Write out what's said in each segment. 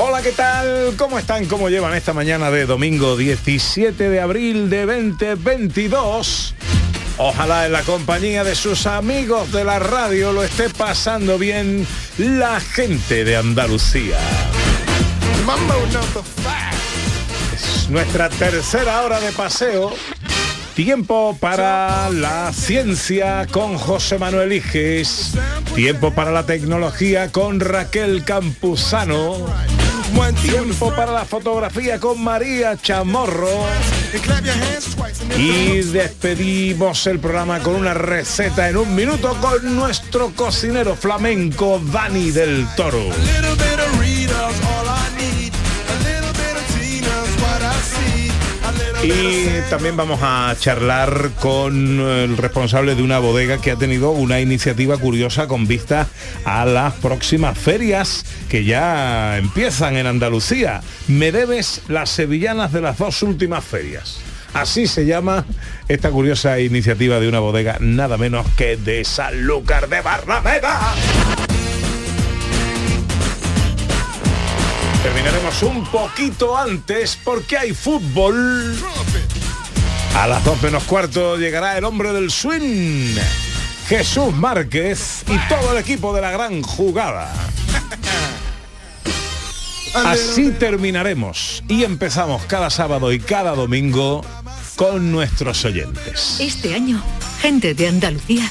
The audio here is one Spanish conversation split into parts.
Hola, ¿qué tal? ¿Cómo están? ¿Cómo llevan esta mañana de domingo 17 de abril de 2022? Ojalá en la compañía de sus amigos de la radio lo esté pasando bien la gente de Andalucía. Es nuestra tercera hora de paseo. Tiempo para la ciencia con José Manuel Iges. Tiempo para la tecnología con Raquel Campuzano. Tiempo para la fotografía con María Chamorro. Y despedimos el programa con una receta en un minuto con nuestro cocinero flamenco Dani del Toro. Y también vamos a charlar con el responsable de una bodega que ha tenido una iniciativa curiosa con vista a las próximas ferias que ya empiezan en Andalucía. Me debes las sevillanas de las dos últimas ferias. Así se llama esta curiosa iniciativa de una bodega nada menos que de Sanlúcar de Barrameda. Terminaremos un poquito antes porque hay fútbol. A las dos menos cuarto llegará el hombre del swing, Jesús Márquez y todo el equipo de la gran jugada. Así terminaremos y empezamos cada sábado y cada domingo con nuestros oyentes. Este año, gente de Andalucía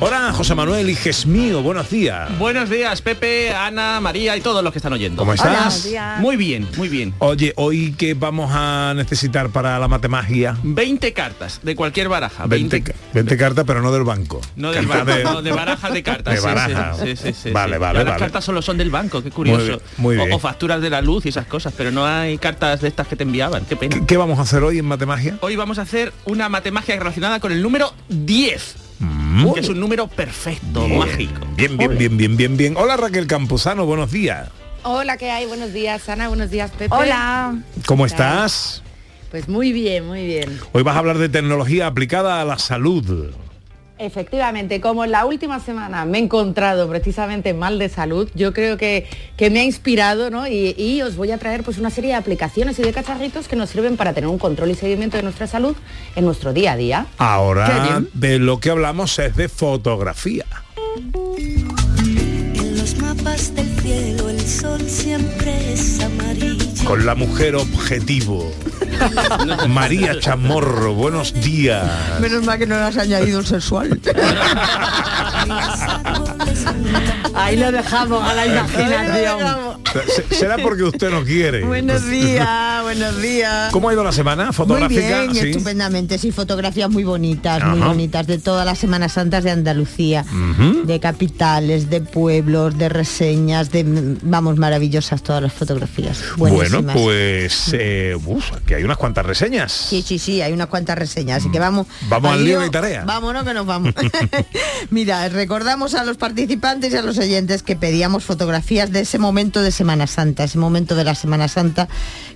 Hola, José Manuel Hijes mío, buenos días. Buenos días, Pepe, Ana, María y todos los que están oyendo. ¿Cómo estás? Muy bien, muy bien. Oye, hoy que vamos a necesitar para la matemagia 20 cartas de cualquier baraja. 20, 20, ca- 20 cartas, pero no del banco. no del banco, de- no, de barajas de cartas. de sí, sí, baraja. sí, sí, sí, Vale, sí. vale, Ya Las vale. cartas solo son del banco, qué curioso. bien, muy. O, facturas de la luz y esas cosas, pero no hay cartas de estas que te enviaban. Qué pena. ¿Qué, qué vamos a hacer hoy en matemagia? Hoy vamos a hacer una matemagia relacionada con el número 10, que es un número perfecto, mágico. Mm. Bien, bien, bien, bien, bien, bien. Hola Raquel Campuzano, buenos días. Hola, ¿qué hay? Buenos días, Ana. Buenos días, Pepe. Hola. ¿Cómo estás? Pues muy bien, muy bien. Hoy vas a hablar de tecnología aplicada a la salud. Efectivamente, como en la última semana me he encontrado precisamente mal de salud, yo creo que, que me ha inspirado, ¿no? Y, y os voy a traer pues una serie de aplicaciones y de cacharritos que nos sirven para tener un control y seguimiento de nuestra salud en nuestro día a día. Ahora de lo que hablamos es de fotografía. En los mapas del cielo el sol siempre es amarillo. Con la mujer objetivo. María Chamorro, buenos días. Menos mal que no le has añadido el sexual. Ahí lo dejamos a la imaginación. Se- Será porque usted no quiere. buenos días, buenos días. ¿Cómo ha ido la semana Muy fotográfica? bien, Sí. estupendamente, sí, fotografías muy bonitas, muy bonitas de todas las Semanas Santas de Andalucía, de capitales, de pueblos, de reseñas, de vamos, maravillosas todas las fotografías. Bueno, pues eh, uf, que hay unas cuantas reseñas. Sí, sí, sí, hay unas cuantas reseñas, así que vamos. Vamos al lío de tarea. Vámonos que nos vamos. Mira, recordamos a los participantes y a los oyentes que pedíamos fotografías de ese momento de Semana Santa, ese momento de la Semana Santa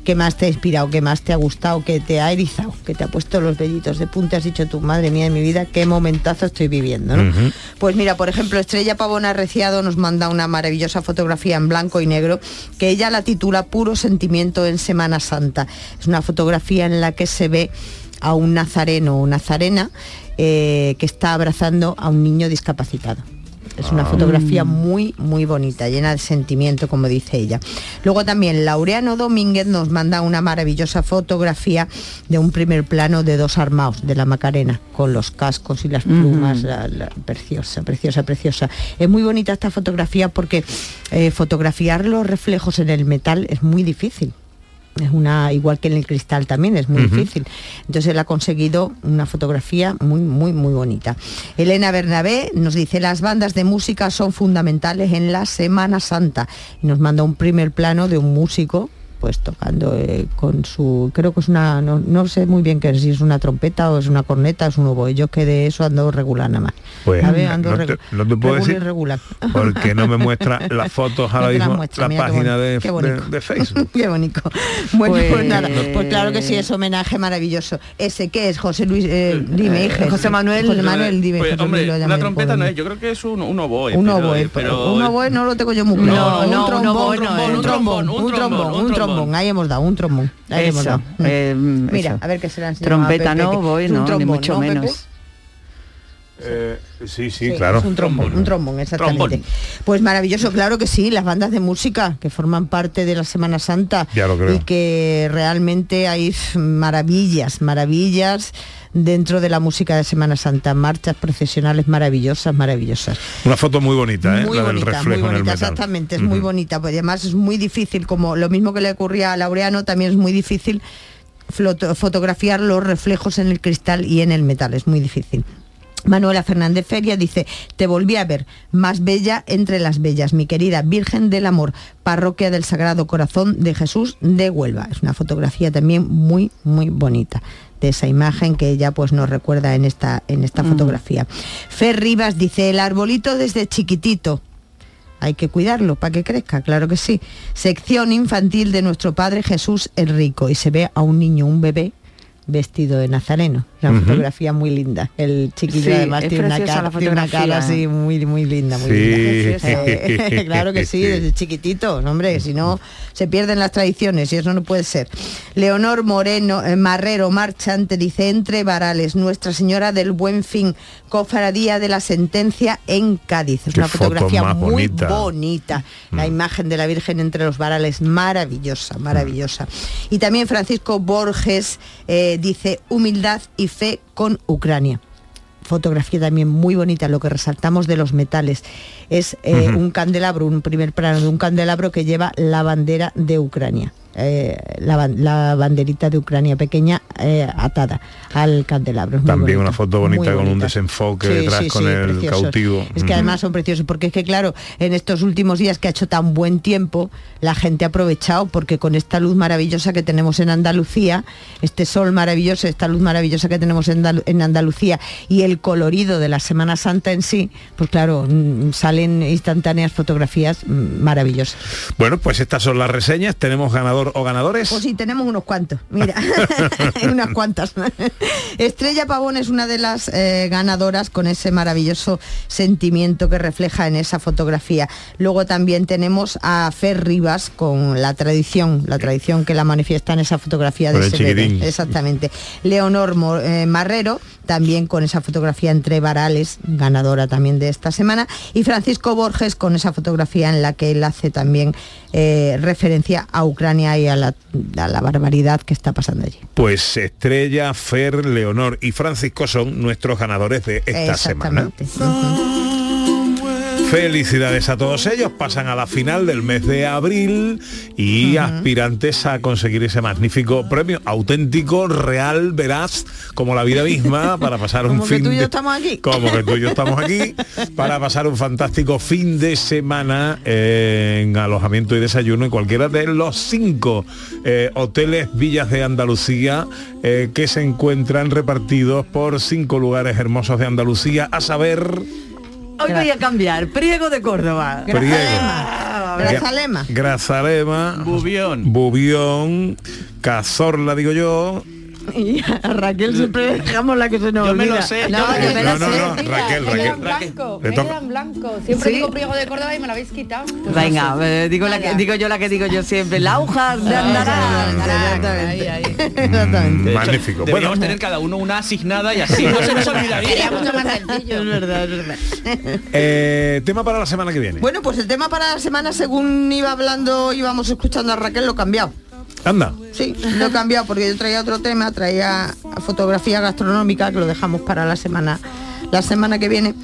que más te ha inspirado, que más te ha gustado, que te ha erizado, que te ha puesto los vellitos de punta, has dicho tú, madre mía de mi vida, qué momentazo estoy viviendo, ¿no? Pues mira, por ejemplo, Estrella Pavona Reciado nos manda una maravillosa fotografía en blanco y negro que ella la titula Puro Sentimiento en Semana Santa. Es una fotografía en la que se ve a un nazareno o nazarena eh, que está abrazando a un niño discapacitado. Es una Ah. fotografía muy, muy bonita, llena de sentimiento, como dice ella. Luego también Laureano Domínguez nos manda una maravillosa fotografía de un primer plano de dos armados de la Macarena, con los cascos y las plumas, la- la- preciosa, preciosa, preciosa. Es muy bonita esta fotografía porque eh, fotografiar los reflejos en el metal es muy difícil. Es una, igual que en el cristal también, es muy difícil. Entonces él ha conseguido una fotografía muy, muy, muy bonita. Elena Bernabé nos dice, las bandas de música son fundamentales en la Semana Santa. Y nos manda un primer plano de un músico pues tocando eh, con su creo que es una no, no sé muy bien qué es si es una trompeta o es una corneta es un oboe yo que de eso ando regular nada más Pues A ver, ando no, te, no te puedo decir regular. porque no me muestra las fotos ahora No mismo muestra, la mira qué página de, qué de- de Facebook. Qué bonito. Bueno, pues, Pues- nada, pues claro que sí, es homenaje maravilloso. Ese que es José Luis, eh, dime, hija. José Manuel. José Manuel, dime. Pues, José hombre, Luis una trompeta no es, yo creo que es un, un oboe. Un pero- oboe, pero, un oboe no lo tengo yo muy No, claro. no, un un trombón, no un trombón, un trombón, un trombón, ahí hemos dado, un trombón. Ahí hemos Eso, dado. eh, Mira, eso. a ver qué será. Trompeta no, oboe Es un no, ni trombón, mucho ¿no, menos. Eh, sí, sí, Sí, claro. es un trombón, un trombón, exactamente. Pues maravilloso, claro que sí, las bandas de música que forman parte de la Semana Santa Ya lo creo. y que realmente hay maravillas, maravillas dentro de la música de Semana Santa, marchas procesionales maravillosas, maravillosas. Una foto muy bonita, ¿eh? Muy la del bonita, reflejo muy en el bonita, metal. exactamente, es muy bonita, pues además es muy difícil, como lo mismo que le ocurría a Laureano, también es muy difícil fotografiar los reflejos en el cristal y en el metal, es muy difícil. Manuela Fernández Feria dice, te volví a ver, más bella entre las bellas, mi querida Virgen del Amor, parroquia del Sagrado Corazón de Jesús de Huelva. Es una fotografía también muy, muy bonita de esa imagen que ella pues nos recuerda en esta, en esta fotografía. Fer Rivas dice, el arbolito desde chiquitito, hay que cuidarlo para que crezca, claro que sí. Sección infantil de nuestro Padre Jesús el Rico y se ve a un niño, un bebé vestido de nazareno. Una fotografía muy linda. El chiquillo Sí, además tiene una, cara, la tiene una cara fotografía. así muy muy linda, muy Sí. linda. Eh, claro que sí, desde chiquitito, hombre, si no se pierden las tradiciones y eso no puede ser. Leonor Moreno eh, Marrero Marchante dice entre varales Nuestra Señora del Buen Fin, cofradía de la sentencia en Cádiz. Es Qué una foto fotografía muy bonita. bonita. La imagen de la Virgen entre los varales, maravillosa, maravillosa. Y también Francisco Borges eh, dice humildad y fe con Ucrania fotografía también muy bonita, lo que resaltamos de los metales. Es eh, un candelabro, un primer plano de un candelabro que lleva la bandera de Ucrania. Eh, la, ban- la banderita de Ucrania pequeña eh, atada al candelabro. También una foto bonita con un desenfoque Sí, detrás sí, con sí, el preciosos. cautivo. Es que además son preciosos, porque es que claro, en estos últimos días que ha hecho tan buen tiempo, la gente ha aprovechado, porque con esta luz maravillosa que tenemos en Andalucía, este sol maravilloso, esta luz maravillosa que tenemos en, Andalu- en Andalucía y el colorido de la Semana Santa en sí, pues claro, mm, salen instantáneas fotografías mm, maravillosas. Bueno, pues estas son las reseñas. ¿Tenemos ganador o ganadores? Pues sí, tenemos unos cuantos, mira, unas cuantas. Estrella Pavón es una de las eh, ganadoras con ese maravilloso sentimiento que refleja en esa fotografía. Luego también tenemos a Fer Rivas con la tradición, la tradición que la manifiesta en esa fotografía de chiquitín. Exactamente. Leonor eh, Marrero también con esa fotografía entre varales, ganadora también de esta semana, y Francisco Borges con esa fotografía en la que él hace también eh, referencia a Ucrania y a la, a la barbaridad que está pasando allí. Pues Estrella, Fer, Leonor y Francisco son nuestros ganadores de esta semana. Felicidades a todos ellos, pasan a la final del mes de abril y aspirantes a conseguir ese magnífico premio auténtico, real, veraz, como la vida misma, para pasar un que fin tú y yo de- estamos aquí. Como que tú y yo estamos aquí, para pasar un fantástico fin de semana en alojamiento y desayuno en cualquiera de los cinco eh, hoteles villas de Andalucía eh, que se encuentran repartidos por cinco lugares hermosos de Andalucía, a saber... Hoy voy a cambiar. Priego de Córdoba. Priego. Grazalema. Grazalema, Bubión, Bubión, Cazorla, digo yo. Y a Raquel siempre dejamos la que se nos Yo me olvida. lo sé. No, yo yo me me lo No, no, sé, no, Raquel, me Raquel. blanco, me queda en blanco. Siempre ¿Sí? digo Priego de Córdoba y me lo habéis quitado. Pues no Venga, sé. eh, digo, la que, digo yo la que digo yo siempre. La hoja de Andarán. Ahí, ahí. Exactamente. Magnífico. Deberíamos Bueno. tener cada uno una asignada y así no se nos Sería olvidaría. mucho más sencillo. Es verdad, es verdad. Eh, tema para la semana que viene. Bueno, pues el tema para la semana, según iba hablando, íbamos escuchando a Raquel, lo cambiado. Anda. Sí, lo he cambiado porque yo traía otro tema, traía fotografía gastronómica, que lo dejamos para la semana, la semana que viene.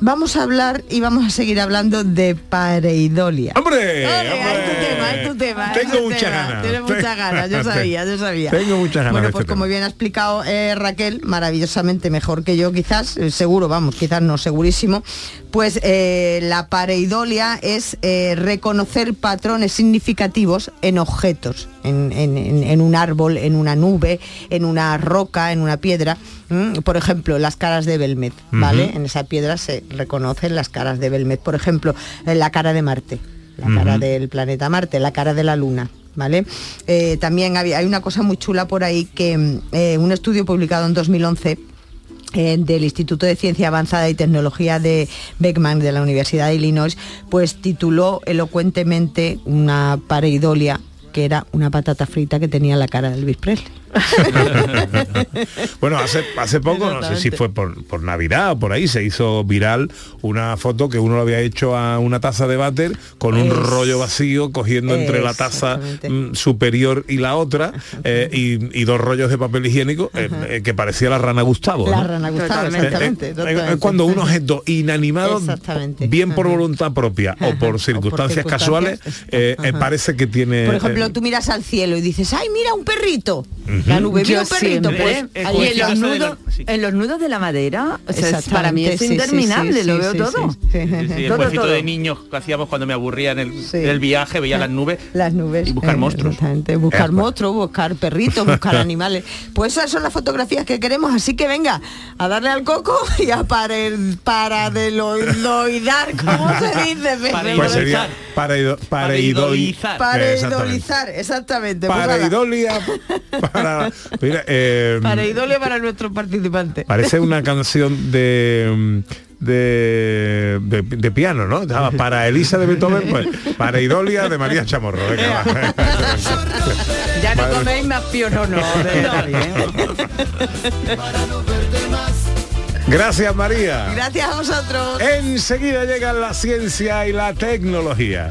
Vamos a hablar y vamos a seguir hablando de pareidolia. ¡Hombre! Hombre. es tu tema, es tu tema. es Tengo muchas ganas. Tienes muchas ganas, yo sabía, yo sabía. Tengo muchas ganas Bueno, pues este como tema. bien ha explicado eh, Raquel, maravillosamente mejor que yo, quizás, eh, seguro, vamos, quizás no, segurísimo, pues eh, la pareidolia es eh, reconocer patrones significativos en objetos, en, en- en- en un árbol, en una nube, en una roca, en una piedra. Por ejemplo, las caras de Belmet, ¿vale? En esa piedra se reconocen las caras de Belmet. Por ejemplo, en la cara de Marte, la cara del planeta Marte, la cara de la Luna. ¿Vale? Eh, también había- hay una cosa muy chula por ahí que eh, un estudio publicado en 2011 eh, del Instituto de Ciencia Avanzada y Tecnología de Beckman de la Universidad de Illinois, pues tituló elocuentemente una pareidolia que era una patata frita que tenía la cara de Elvis Presley. Bueno, hace, hace poco, no sé si fue por, por Navidad o por ahí, se hizo viral una foto que uno lo había hecho a una taza de váter con un Es- rollo vacío cogiendo entre la taza mm, superior y la otra eh, y, y dos rollos de papel higiénico eh, eh, que parecía la rana Gustavo. La ¿no? rana Gustavo, Totalmente. exactamente. Cuando un objeto inanimado, Exactamente. bien por voluntad propia o por circunstancias circunstancias, casuales, eh, eh, ajá. parece que tiene... Por ejemplo, eh, tú miras al cielo y dices, ¡ay, mira un perrito! La nube, mira Yo un perrito. Pues, y en los, de nudos, lo- sí. en los nudos de la madera, o sea, es- Exactamente, para mí es sí, sí, interminable, sí, lo veo sí, todo. sí, sí. Sí, sí, el Todo, de niños que hacíamos cuando me aburría en el, Sí. en el viaje, veía las nubes. Las nubes. Y buscar eh, monstruos. exactamente, buscar Eh, monstruos, buscar perritos, buscar animales. Pues esas son las fotografías que queremos, así que venga, a darle al coco y a parer- paradeloidar, ¿cómo se dice? Pepe? pues sería pareido- pareidolizar. Pareidolizar. Pareidolizar, exactamente. pues. Pareidolia para... Mira, eh, Pareidolia para nuestro participante. Parece una canción de, de, de, de piano, ¿no? Estaba para Elisa de Beethoven, pues para Idolia de María Chamorro. Venga. Ya no coméis más pionono de nadie, ¿eh? Gracias, María. Gracias a vosotros. Enseguida llegan la ciencia y la tecnología.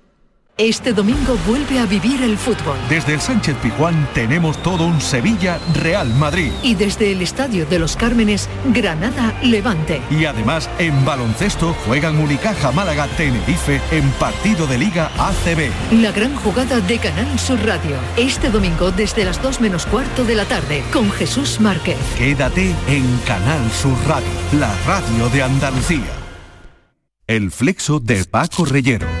Este domingo vuelve a vivir el fútbol. Desde el Sánchez Pizjuán tenemos todo un Sevilla Real Madrid. Y desde el Estadio de los Cármenes, Granada Levante. Y además en baloncesto juegan Unicaja Málaga Tenerife en partido de Liga ACB. La gran jugada de Canal Sur Radio. Este domingo desde las 2 menos cuarto de la tarde con Jesús Márquez. Quédate en Canal Sur Radio, la radio de Andalucía. El flexo de Paco Reyero.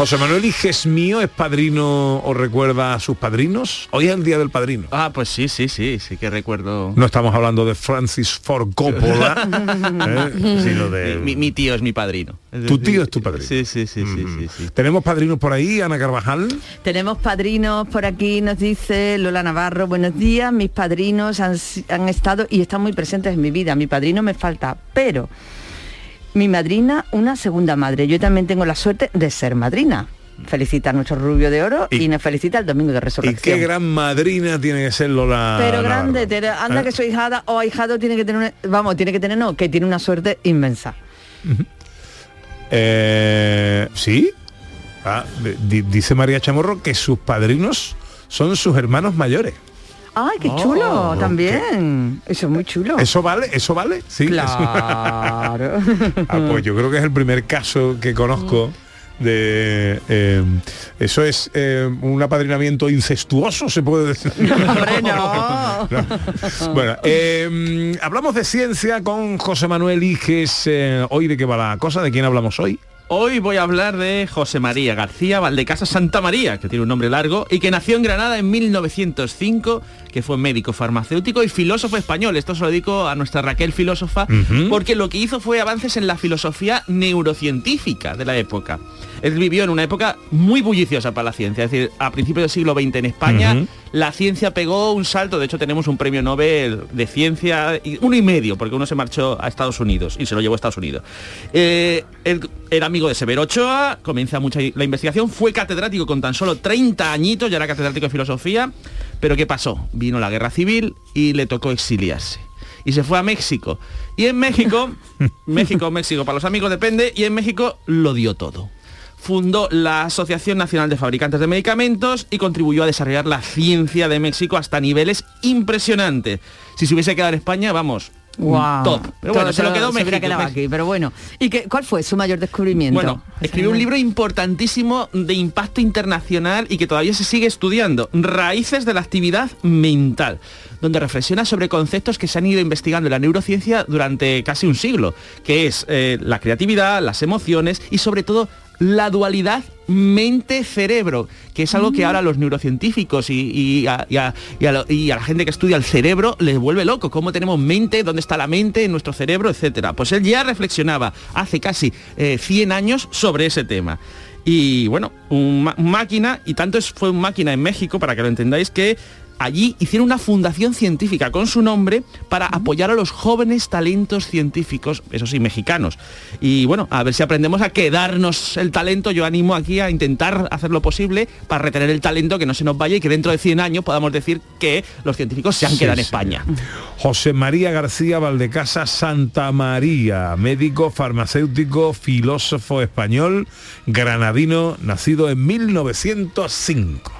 José Manuel Iges mío es padrino o recuerda a sus padrinos. Hoy es el día del padrino. Ah, pues sí, sí, sí, sí que recuerdo. No estamos hablando de Francis Ford Coppola, ¿eh? sino de... Mi, mi tío es mi padrino. Tu tío es tu padrino. Sí, sí, sí, sí, sí, sí. Tenemos padrinos por ahí, Ana Carvajal. Tenemos padrinos por aquí, nos dice Lola Navarro, buenos días, mis padrinos han estado y están muy presentes en mi vida, mi padrino me falta, pero mi madrina, una segunda madre, yo también tengo la suerte de ser madrina. Felicita a nuestro rubio de oro y, nos felicita el domingo de Y resurrección. qué gran madrina tiene que ser Lola. Pero grande, anda ¿Eh? que su hijada o ahijado tiene que tener, una- vamos, tiene que tener, no, que tiene una suerte inmensa. Eh, ¿Sí? Ah, di- dice María Chamorro que sus padrinos son sus hermanos mayores. Ay, qué Oh, chulo, qué- también. Eso es muy chulo. ¿Eso vale? ¿Eso vale? Sí. Claro. Ah, pues yo creo que es el primer caso que conozco de eh, eso es eh, un apadrinamiento incestuoso se puede decir Hombre, no. No. bueno eh, hablamos de ciencia con José Manuel Iges eh, hoy de qué va la cosa de quién hablamos hoy Hoy voy a hablar de José María García Valdecasa Santa María, que tiene un nombre largo, y que nació en Granada en 1905, que fue médico farmacéutico y filósofo español. Esto se lo dedico a nuestra Raquel filósofa, porque lo que hizo fue avances en la filosofía neurocientífica de la época. Él vivió en una época muy bulliciosa para la ciencia, es decir, a principios del siglo XX en España, la ciencia pegó un salto, de hecho tenemos un premio Nobel de ciencia, y- uno y medio, porque uno se marchó a Estados Unidos y se lo llevó a Estados Unidos. Eh, él era amigo de Severo Ochoa, comienza mucha la investigación, fue catedrático con tan solo 30 añitos, ya era catedrático de filosofía, pero ¿qué pasó? Vino la guerra civil y le tocó exiliarse. Y se fue a México. Y en México, México, México, para los amigos depende, y en México lo dio todo fundó la Asociación Nacional de Fabricantes de Medicamentos y contribuyó a desarrollar la ciencia de México hasta niveles impresionantes. Si se hubiese quedado en España, vamos, Guau. top. Pero bueno, Todo- se lo quedó México. quedado aquí, pero bueno. ¿Y qué, cuál fue su mayor descubrimiento? Bueno, escribió un libro importantísimo de impacto internacional y que todavía se sigue estudiando, Raíces de la actividad mental, donde reflexiona sobre conceptos que se han ido investigando en la neurociencia durante casi un siglo, que es eh, la creatividad, las emociones y sobre todo la dualidad mente-cerebro, que es algo que ahora los neurocientíficos y, y a, y a- la gente que estudia el cerebro les vuelve loco. ¿Cómo tenemos mente? ¿Dónde está la mente en nuestro cerebro? Etcétera. Pues él ya reflexionaba hace casi eh, 100 años sobre ese tema. Y bueno, máquina, y tanto es, fue un máquina en México, para que lo entendáis, que allí hicieron una fundación científica con su nombre para apoyar a los jóvenes talentos científicos, eso sí, mexicanos. Y bueno, a ver si aprendemos a quedarnos el talento. Yo animo aquí a intentar hacer lo posible para retener el talento, que no se nos vaya y que dentro de 100 años podamos decir que los científicos se han Sí, quedado en sí. España. José María García Valdecasa Santa María, médico, farmacéutico, filósofo español, granadino, nacido en 1905.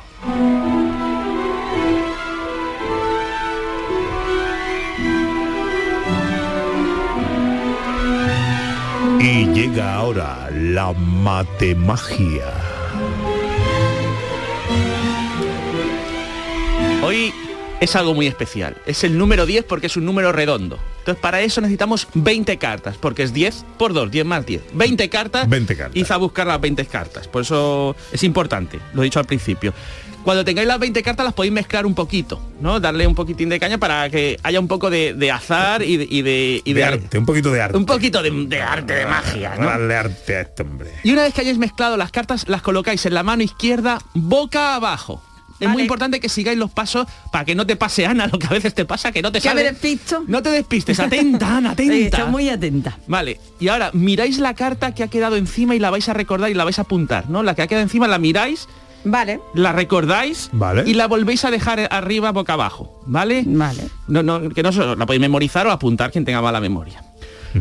Llega ahora la matemagia. Hoy es algo muy especial. Es el número 10 porque es un número redondo. Entonces para eso necesitamos 20 cartas, porque es 10 por 2, 10 más 10. 20 cartas. 20 cartas. Id a buscar las 20 cartas. Por eso es importante, lo he dicho al principio. Cuando tengáis las 20 cartas las podéis mezclar un poquito, ¿no? Darle un poquitín de caña para que haya un poco de, de azar y de, y de, y de arte, un poquito de arte. Un poquito de, de arte, de magia, ¿no? Darle arte a este hombre. Y una vez que hayáis mezclado las cartas, las colocáis en la mano izquierda, boca abajo. Es muy importante que sigáis los pasos para que no te pase Ana, lo que a veces te pasa, que no te ¿Ya sale. me despisto? No te despistes, atenta, Ana, atenta. Sí, estoy muy atenta. Vale, y ahora miráis la carta que ha quedado encima y la vais a recordar y la vais a apuntar, ¿no? La que ha quedado encima la miráis, Vale. la recordáis Vale. y la volvéis a dejar arriba boca abajo, ¿vale? Vale. No, no, que no se- la podéis memorizar o apuntar quien tenga mala memoria.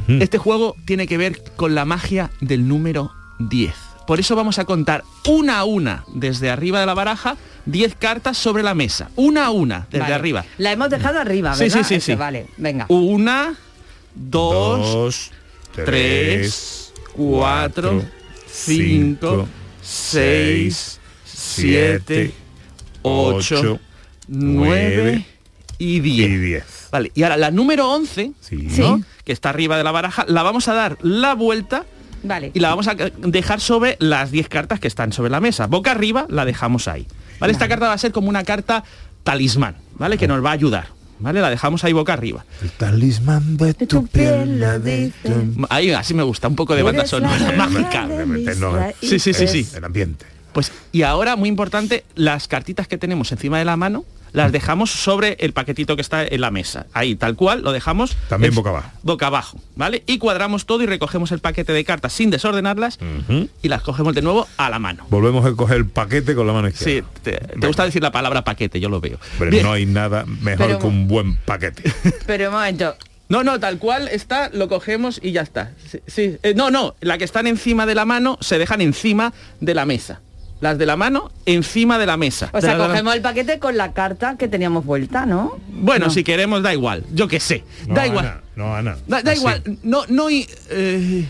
Este juego tiene que ver con la magia del número 10. Por eso vamos a contar una a una desde arriba de la baraja 10 cartas sobre la mesa. Una a una desde Vale. arriba. La hemos dejado arriba, Sí, ¿verdad? sí, sí, Eso, sí. Vale, venga. Una, dos, Dos, tres, cuatro, cinco, seis, siete, ocho, nueve y diez. y 10. Vale, y ahora la número 11, Sí. ¿no? que está arriba de la baraja, la vamos a dar la vuelta Vale. y la vamos a dejar sobre las 10 cartas que están sobre la mesa. Boca arriba la dejamos ahí. ¿Vale? Esta carta va a ser como una carta talismán, ¿vale? Que nos va a ayudar. ¿Vale? La dejamos ahí boca arriba. El talismán de tu piel la de tu- Ahí así me gusta, un poco de banda sonora mágica. Sí, sí, sí, sí. El ambiente. Pues y ahora muy importante, las cartitas que tenemos encima de la mano las dejamos sobre el paquetito que está en la mesa. Ahí, tal cual, lo dejamos También boca abajo. Boca abajo, ¿vale? Y cuadramos todo y recogemos el paquete de cartas sin desordenarlas y las cogemos de nuevo a la mano. Volvemos a coger el paquete con la mano Sí, izquierda. te, te gusta decir la palabra paquete, yo lo veo. Pero Bien. no hay nada mejor Pero- que un buen paquete. Pero un momento. No, no, tal cual está, lo cogemos y ya está. Sí, sí. Eh, no, no, las que están encima de la mano se dejan encima de la mesa. Las de la mano encima de la mesa. O sea, cogemos el paquete con la carta que teníamos vuelta, ¿no? Bueno, No. si queremos, da igual. Yo qué sé. No, da igual. Ana, no, Ana. Da, igual. No, no, eh,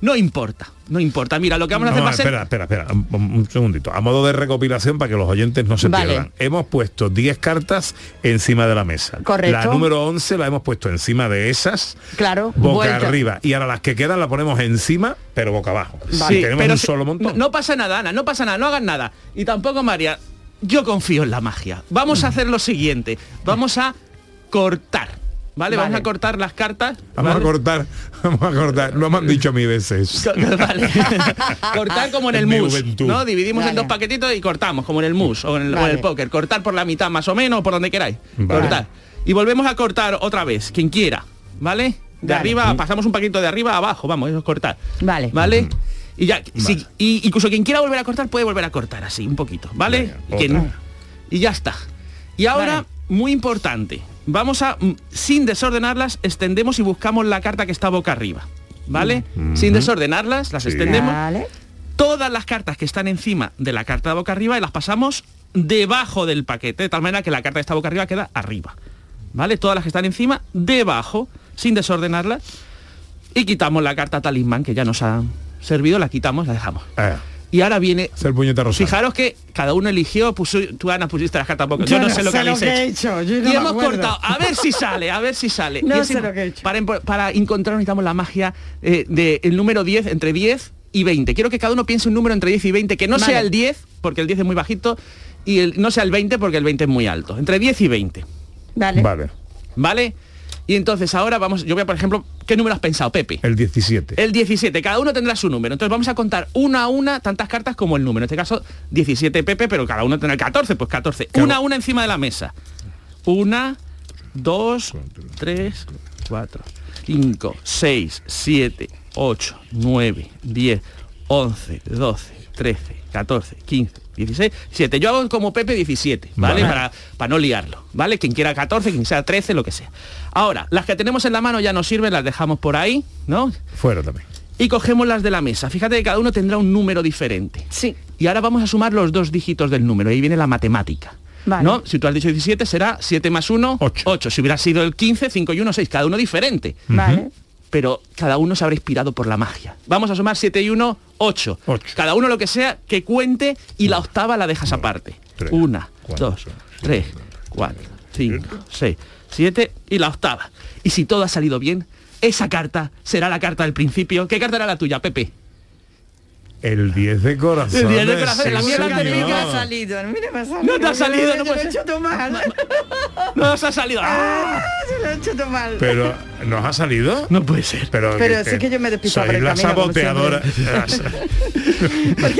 no importa. No importa. Mira, lo que vamos a hacer No, va a ser. espera, espera, espera, un, un segundito. A modo de recopilación para que los oyentes no se Vale. pierdan. Hemos puesto 10 cartas encima de la mesa. Correcto. La número 11 la hemos puesto encima de esas, Claro. boca vuelta. arriba. Y ahora las que quedan la ponemos encima, pero boca abajo. Sí, tenemos pero un si- solo montón. No, no pasa nada, Ana, no pasa nada, no hagan nada. Y tampoco, María, yo confío en la magia. Vamos Mm. a hacer lo siguiente. Vamos a cortar. ¿Vale? Vamos a cortar las cartas. Vamos ¿vale? a cortar, vamos a cortar. No me han dicho a mí veces. Vale. cortar como en el mus. ¿no? Dividimos en dos paquetitos y cortamos, como en el mus o en el, o en Vale. el póker. Cortar por la mitad más o menos, por donde queráis. Vale. Cortar. Y volvemos a cortar otra vez, quien quiera, ¿vale? De Vale. arriba, pasamos un paquito de arriba a abajo, vamos, eso es cortar. Vale. ¿Vale? Y ya, si- y incluso quien quiera volver a cortar puede volver a cortar así, un poquito, ¿vale? Y quien- otra. y ya está. Y ahora, Vale. muy importante, vamos a, mm, sin desordenarlas, extendemos y buscamos la carta que está boca arriba. ¿Vale? Sin desordenarlas, las Sí. extendemos. Vale. Todas las cartas que están encima de la carta de boca arriba y las pasamos debajo del paquete, de tal manera que la carta que está boca arriba queda arriba. ¿Vale? Todas las que están encima, debajo, sin desordenarlas. Y quitamos la carta talismán que ya nos ha servido, la quitamos, la dejamos. Eh, Y ahora viene puñete rosado. Fijaros que cada uno eligió, puso, tú Ana pusiste las cartas boca. Yo, no sé lo que habéis he hecho. hecho, yo no y hemos acuerdo. cortado, a ver si sale, a ver si sale. No Y es sé lo que he hecho. Para, para encontrar necesitamos la magia eh, del número 10, entre 10 y 20. Quiero que cada uno piense un número entre 10 y 20, que no Vale. sea el 10, porque el 10 es muy bajito, y el, no sea el 20, porque el 20 es muy alto. Entre 10 y 20. Vale. Vale, ¿Vale? Y entonces ahora vamos, yo voy a, por ejemplo, ¿qué número has pensado, Pepe? el 17. El 17, cada uno tendrá su número. Entonces vamos a contar una a una tantas cartas como el número. En este caso, 17 Pepe, pero cada uno tendrá el 14, pues 14. Claro. Una a una encima de la mesa. Una, dos, tres, cuatro, cinco, seis, siete, ocho, nueve, diez, once, doce, trece, catorce, quince, 16, 7. Yo hago como Pepe 17, ¿vale? Vale. Para, para no liarlo, ¿vale? Quien quiera 14, quien sea 13, lo que sea. Ahora, las que tenemos en la mano ya no sirven, las dejamos por ahí, ¿no? Fuera también. y cogemos las de la mesa. Fíjate que cada uno tendrá un número diferente. Sí. Y ahora vamos a sumar los dos dígitos del número. Ahí viene la matemática. Vale. ¿No? Si tú has dicho 17, será 7 más 1, 8. Si hubiera sido el 15, 5 y 1, 6. Cada uno diferente. Vale. Pero cada uno se habrá inspirado por la magia. Vamos a sumar 7 y 1, 8. Cada uno lo que sea que cuente y la octava la dejas aparte. tres, 1, cuatro, 2, 3, 4, 5, 6, 7 y la octava. Y si todo ha salido bien, esa carta será la carta del principio. ¿Qué carta era la tuya, Pepe? El 10 de corazón. El 10 de corazón, la mía la. Me ha salido, mira, me ha salido. No te ha salido, Yo no lo puede he mal. No nos ha salido. ¡Ah! Se lo he hecho todo mal. Pero, ¿nos ha salido? No puede ser. Pero, Pero sí que yo me despisto por el la camino, como saboteadora.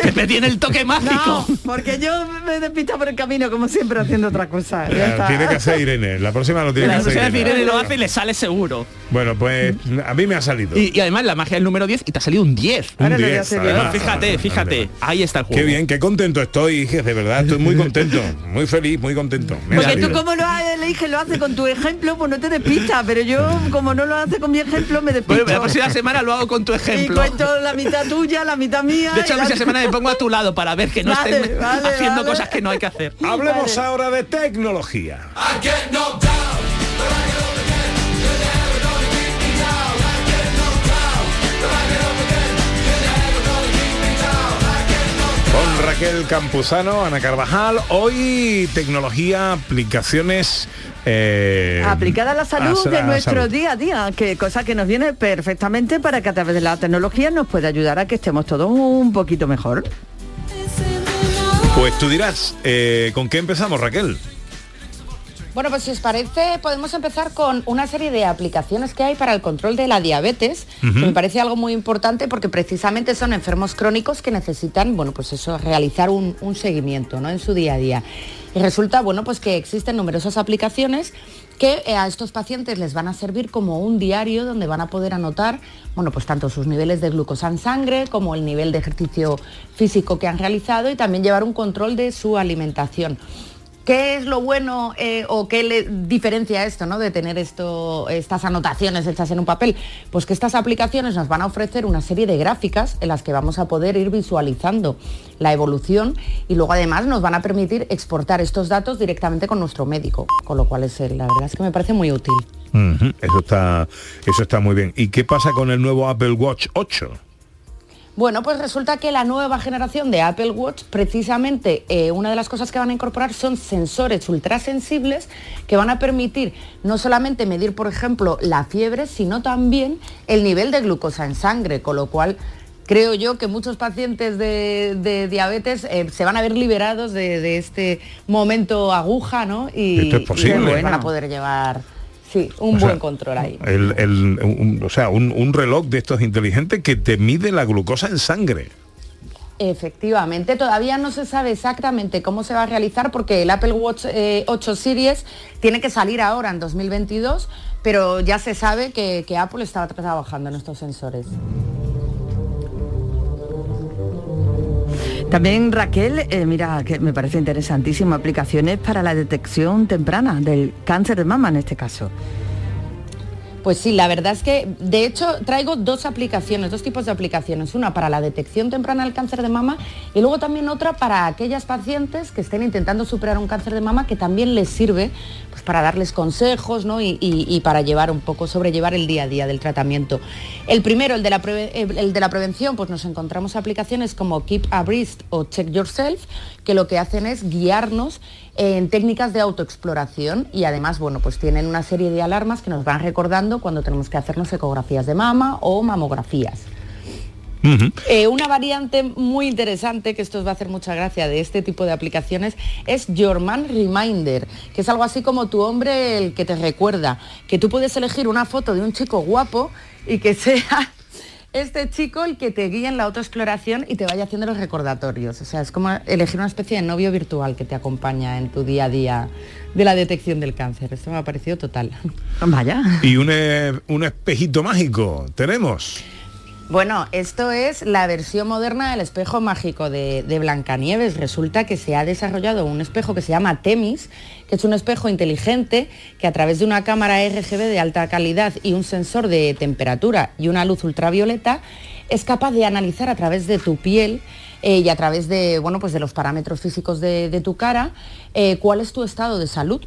Pepe tiene el toque mágico. No, porque yo me despisto por el camino como siempre haciendo otra cosa. Tiene que hacer Irene. La próxima lo tiene La que hacer Irene. Irene lo hace y le sale seguro. Bueno, pues a mí me ha salido. Y, y además la magia del número 10 y te ha salido un 10. Un Ahora lo voy a 10, Fíjate, fíjate. Ahí está el juego. Qué bien, qué contento estoy, de verdad, estoy muy contento, muy feliz, muy contento. Me Porque tú como lo haces, le dije, lo hace con tu ejemplo, pues no te despistas, pero yo como no lo hace con mi ejemplo, me despisto. Bueno, la próxima semana lo hago con tu y ejemplo. cuento la mitad tuya, la mitad mía. De hecho, y la la- próxima semana me pongo a tu lado para ver que no Vale, estén vale, haciendo vale. cosas que no hay que hacer. Hablemos ahora de tecnología. Con Raquel Campuzano, Ana Carvajal. Hoy tecnología, aplicaciones... eh, Aplicada a la salud a de nuestro salud. día a día, que cosa que nos viene perfectamente para que a través de la tecnología nos pueda ayudar a que estemos todos un poquito mejor. Pues tú dirás, eh, ¿con qué empezamos, Raquel? Bueno, pues si os parece, podemos empezar con una serie de aplicaciones que hay para el control de la diabetes, que me parece algo muy importante porque precisamente son enfermos crónicos que necesitan, bueno, pues eso, realizar un, un seguimiento, ¿no? En su día a día. Y resulta, bueno, pues que existen numerosas aplicaciones que eh, a estos pacientes les van a servir como un diario donde van a poder anotar, bueno, pues tanto sus niveles de glucosa en sangre como el nivel de ejercicio físico que han realizado y también llevar un control de su alimentación. ¿Qué es lo bueno eh, o qué le diferencia esto ¿no? de tener esto, estas anotaciones hechas en un papel? Pues que estas aplicaciones nos van a ofrecer una serie de gráficas en las que vamos a poder ir visualizando la evolución y luego además nos van a permitir exportar estos datos directamente con nuestro médico, con lo cual es, eh, la verdad es que me parece muy útil. Eso está, eso está muy bien. ¿Y qué pasa con el nuevo Apple Watch 8? Bueno, pues resulta que la nueva generación de Apple Watch, precisamente eh, una de las cosas que van a incorporar son sensores ultrasensibles que van a permitir no solamente medir, por ejemplo, la fiebre, sino también el nivel de glucosa en sangre, con lo cual creo yo que muchos pacientes de, de diabetes eh, se van a ver liberados de, de este momento aguja, ¿no? Y, Esto es y, posible. van a poder llevar, sí, un O sea, buen control ahí. El, el- un- o sea, un, un reloj de estos inteligentes que te mide la glucosa en sangre. Efectivamente, todavía no se sabe exactamente cómo se va a realizar porque el Apple Watch eh, 8 Series tiene que salir ahora en 2022, pero ya se sabe que, que Apple está trabajando en estos sensores. También Raquel, eh, mira, que me parece interesantísimo, aplicaciones para la detección temprana del cáncer de mama en este caso. Pues sí, la verdad es que de hecho traigo dos aplicaciones, dos tipos de aplicaciones. Una para la detección temprana del cáncer de mama y luego también otra para aquellas pacientes que estén intentando superar un cáncer de mama que también les sirve pues, para darles consejos ¿no? y, para llevar un poco, sobrellevar el día a día del tratamiento. El primero, el de la, el de la prevención, pues nos encontramos aplicaciones como Keep Abreast o Check Yourself, que lo que hacen es guiarnos en técnicas de autoexploración y además, bueno, pues tienen una serie de alarmas que nos van recordando cuando tenemos que hacernos ecografías de mama o mamografías. Eh, una variante muy interesante, que esto os va a hacer mucha gracia de este tipo de aplicaciones, es Your Man Reminder, que es algo así como tu hombre el que te recuerda, que tú puedes elegir una foto de un chico guapo y que sea este chico el que te guía en la autoexploración y te vaya haciendo los recordatorios. O sea, es como elegir una especie de novio virtual que te acompaña en tu día a día de la detección del cáncer. Esto me ha parecido total. Vaya. Y un, eh, un espejito mágico. Tenemos. Bueno, esto es la versión moderna del espejo mágico de, Blancanieves. Resulta que se ha desarrollado un espejo que se llama Temis, que es un espejo inteligente que a través de una cámara RGB de alta calidad y un sensor de temperatura y una luz ultravioleta es capaz de analizar a través de tu piel eh, y a través de, bueno, pues de los parámetros físicos de, de tu cara eh, cuál es tu estado de salud.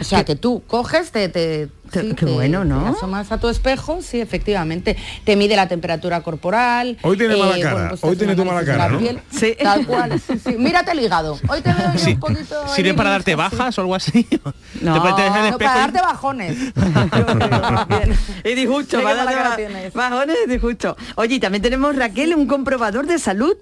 O sea, que tú coges, te, te, sí, qué te- bueno, ¿no? te asomas a tu espejo, sí, efectivamente. Te mide la temperatura corporal. Hoy tiene mala cara, bueno, pues hoy tiene tu mala cara, ¿no? piel. Sí. Tal cual, sí, sí. Mírate el hígado. Hoy te veo yo un poquito... ¿Sirve para darte sí. bajas o algo así? No, Te no, para y- darte bajones. Y disgusto, Qué va a mala dar cara ba- tienes. bajones y disgusto. Oye, y también tenemos, Raquel, un comprobador de salud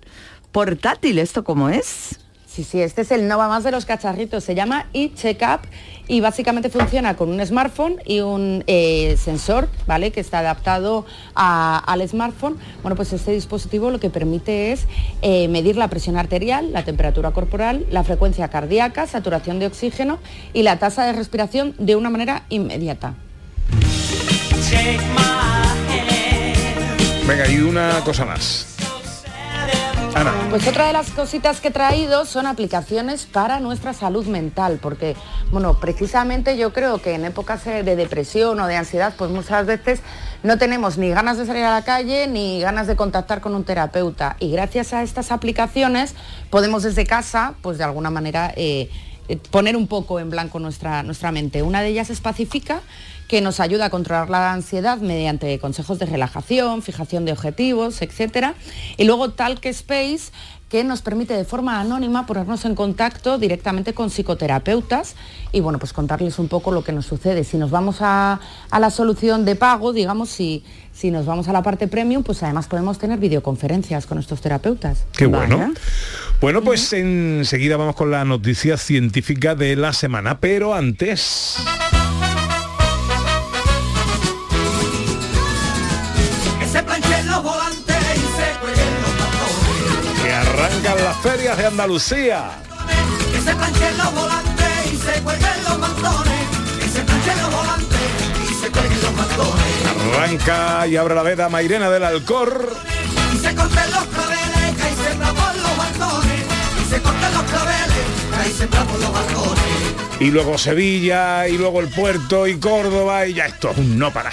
portátil. ¿Esto cómo es? Sí, sí, este es el Nova más de los cacharritos. Se llama eCheckup y básicamente funciona con un smartphone y un eh, sensor, ¿vale? Que está adaptado a- al smartphone. Bueno, pues este dispositivo lo que permite es eh, medir la presión arterial, la temperatura corporal, la frecuencia cardíaca, saturación de oxígeno y la tasa de respiración de una manera inmediata. Venga, y una cosa más. Pues otra de las cositas que he traído son aplicaciones para nuestra salud mental, porque, bueno, precisamente yo creo que en épocas eh, de depresión o de ansiedad, pues muchas veces no tenemos ni ganas de salir a la calle ni ganas de contactar con un terapeuta. Y gracias a estas aplicaciones podemos desde casa, pues de alguna manera... eh, eh, poner un poco en blanco nuestra, nuestra mente. Una de ellas es Pacifica, que nos ayuda a controlar la ansiedad mediante consejos de relajación, fijación de objetivos, etc. Y luego Talk Space, que nos permite de forma anónima ponernos en contacto directamente con psicoterapeutas y bueno, pues contarles un poco lo que nos sucede. Si nos vamos a, a la solución de pago, digamos, si, si nos vamos a la parte premium, pues además podemos tener videoconferencias con estos terapeutas. Qué bueno. Bueno, pues enseguida vamos con la noticia científica de la semana, pero antes... de Andalucía. Que se planchen los volantes y se cuelguen los bastones. Que se planchen los volantes y se cuelguen los bastones. Arranca y abre la veda Mairena del Alcor. Y se corten los claveles que ahí sembramos los balcones. Y se corten los claveles que ahí sembramos los balcones. Y luego Sevilla, y luego el puerto, y Córdoba, y ya esto es un no para.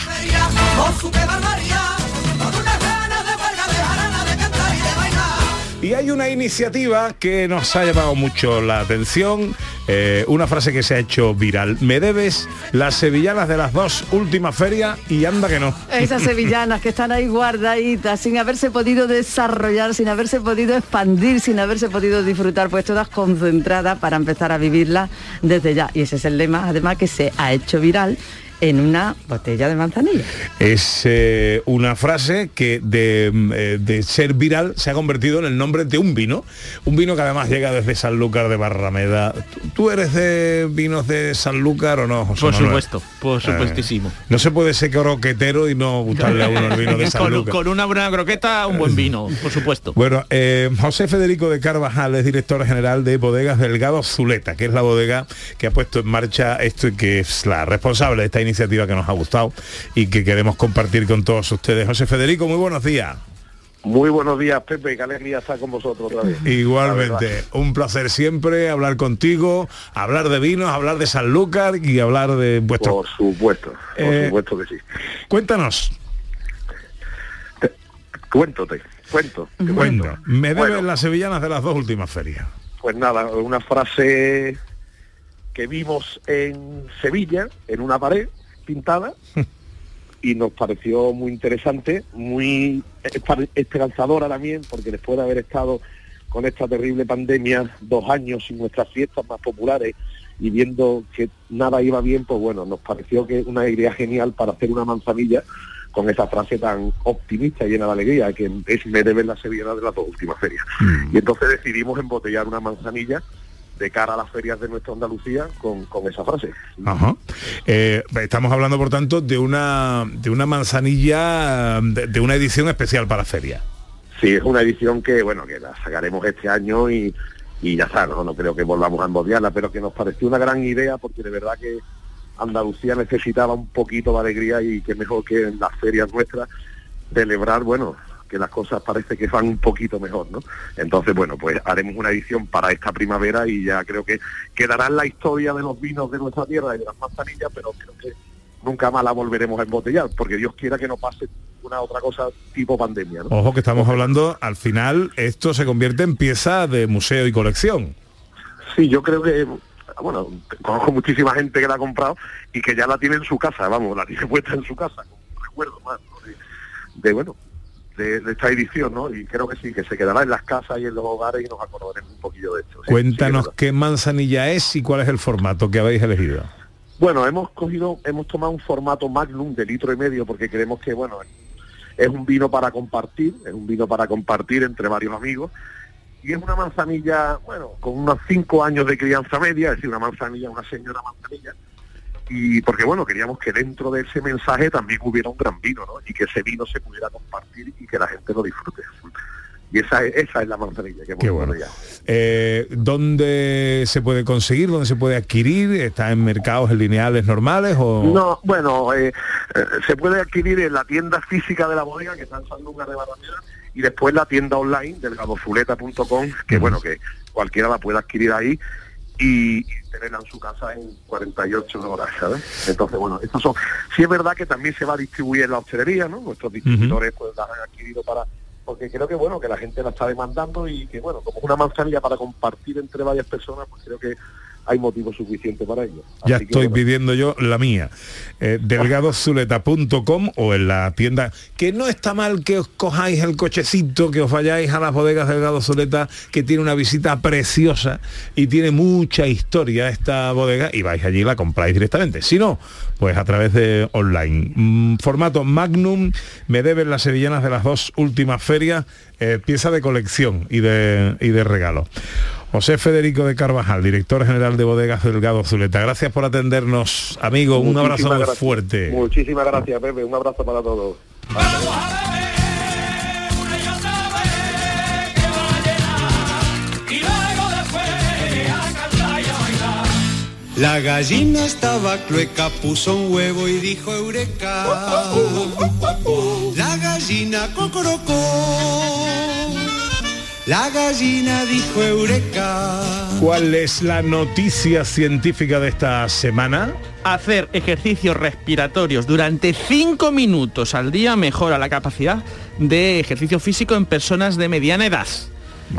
Y hay una iniciativa que nos ha llamado mucho la atención, eh, una frase que se ha hecho viral. Me debes las sevillanas de las dos últimas ferias y anda que no. Esas sevillanas que están ahí guardaditas, sin haberse podido desarrollar, sin haberse podido expandir, sin haberse podido disfrutar, pues todas concentradas para empezar a vivirlas desde ya. Y ese es el lema, además, que se ha hecho viral en una botella de manzanilla. Es eh, una frase que de, eh, de ser viral se ha convertido en el nombre de un vino. Un vino que además llega desde Sanlúcar de Barrameda. ¿Tú- ¿Tú eres de vinos de Sanlúcar o no, José Por Manuel? supuesto, por supuestísimo. Eh, no se puede ser croquetero y no gustarle a uno el vino de con, Sanlúcar. con una buena croqueta, un buen vino, por supuesto. Bueno, eh, José Federico de Carvajal es director general de Bodegas Delgado Zuleta, que es la bodega que ha puesto en marcha esto y que es la responsable de esta iniciativa que nos ha gustado y que queremos compartir con todos ustedes. José Federico, muy buenos días. Muy buenos días, Pepe. Qué alegría estar con vosotros otra vez. Igualmente, un placer siempre hablar contigo, hablar de vinos, hablar de Sanlúcar y hablar de vuestro... Por supuesto, por Eh, supuesto que sí. Cuéntanos. Cuéntote, cuento. te cuento. Me deben Bueno. las sevillanas de las dos últimas ferias. Pues nada, una frase que vimos en Sevilla, en una pared pintada, y nos pareció muy interesante, muy esper- esperanzadora también, porque después de haber estado con esta terrible pandemia dos años sin nuestras fiestas más populares y viendo que nada iba bien, pues bueno, nos pareció que una idea genial para hacer una manzanilla con esa frase tan optimista y llena de alegría, que es me deben la sevillana de las dos últimas ferias. Y entonces decidimos embotellar una manzanilla de cara a las ferias de nuestra Andalucía con, con esa frase. Ajá. Eh, estamos hablando, por tanto, de una de una manzanilla de, de una edición especial para feria. Sí, es una edición que, bueno, que la sacaremos este año y, y ya está, ¿no? no creo que volvamos a embotellarla, pero que nos pareció una gran idea porque de verdad que Andalucía necesitaba un poquito de alegría y que mejor que en las ferias nuestras celebrar, bueno, que las cosas parece que van un poquito mejor, ¿no? Entonces, bueno, pues haremos una edición para esta primavera y ya creo que quedará en la historia de los vinos de nuestra tierra y de las manzanillas, pero creo que nunca más la volveremos a embotellar, porque Dios quiera que no pase una otra cosa tipo pandemia, ¿no? Ojo que estamos hablando, al final, esto se convierte en pieza de museo y colección. Sí, yo creo que, bueno, conozco muchísima gente que la ha comprado y que ya la tiene en su casa, vamos, la tiene puesta en su casa, como recuerdo más, ¿no? de, de, bueno, de, de esta edición, ¿no? Y creo que sí, que se quedará en las casas y en los hogares y nos acordaremos un poquillo de esto. sí, Cuéntanos sí, qué manzanilla es y cuál es el formato que habéis elegido. Bueno, hemos cogido, hemos tomado un formato magnum de litro y medio porque creemos que, bueno, es un vino para compartir, es un vino para compartir entre varios amigos y es una manzanilla, bueno, con unos cinco años de crianza media, es decir, una manzanilla, una señora manzanilla, y porque bueno, queríamos que dentro de ese mensaje también hubiera un gran vino, ¿no? Y que ese vino se pudiera compartir y que la gente lo disfrute. Y esa es, esa es la manzanilla que hemos Qué bueno. ya. Eh, ¿Dónde se puede conseguir? ¿Dónde se puede adquirir? ¿Está en mercados lineales normales o...? No, bueno, eh, eh, se puede adquirir en la tienda física de la bodega, que está en Sanlúcar de Barrameda, y después la tienda online del gadozuleta.com, que bueno, que cualquiera la puede adquirir ahí y, en su casa en 48 horas, ¿sabes? Entonces, bueno, estos son... Sí es verdad que también se va a distribuir en la hostelería, ¿no? Nuestros distribuidores pues las han adquirido para... Porque creo que, bueno, que la gente la está demandando y que, bueno, como una manzanilla para compartir entre varias personas, pues creo que hay motivo suficiente para ello. Ya Así estoy bueno, pidiendo yo la mía. Eh, delgadozuleta.com o en la tienda. Que no está mal que os cojáis el cochecito, que os vayáis a las bodegas Delgado Zuleta, que tiene una visita preciosa y tiene mucha historia esta bodega, y vais allí y la compráis directamente. Si no, pues a través de online. Mm, formato Magnum, me deben las sevillanas de las dos últimas ferias, eh, pieza de colección y de, y de regalo. José Federico de Carvajal, director general de Bodegas Delgado Zuleta. Gracias por atendernos, amigo. Un abrazo gracias. fuerte. Muchísimas gracias, Pepe. Un abrazo para todos. Y luego después a cantar y a bailar. La gallina estaba clueca, puso un huevo y dijo eureka. La gallina cocorocó. La gallina dijo eureka. ¿Cuál es la noticia científica de esta semana? Hacer ejercicios respiratorios durante 5 minutos al día mejora la capacidad de ejercicio físico en personas de mediana edad.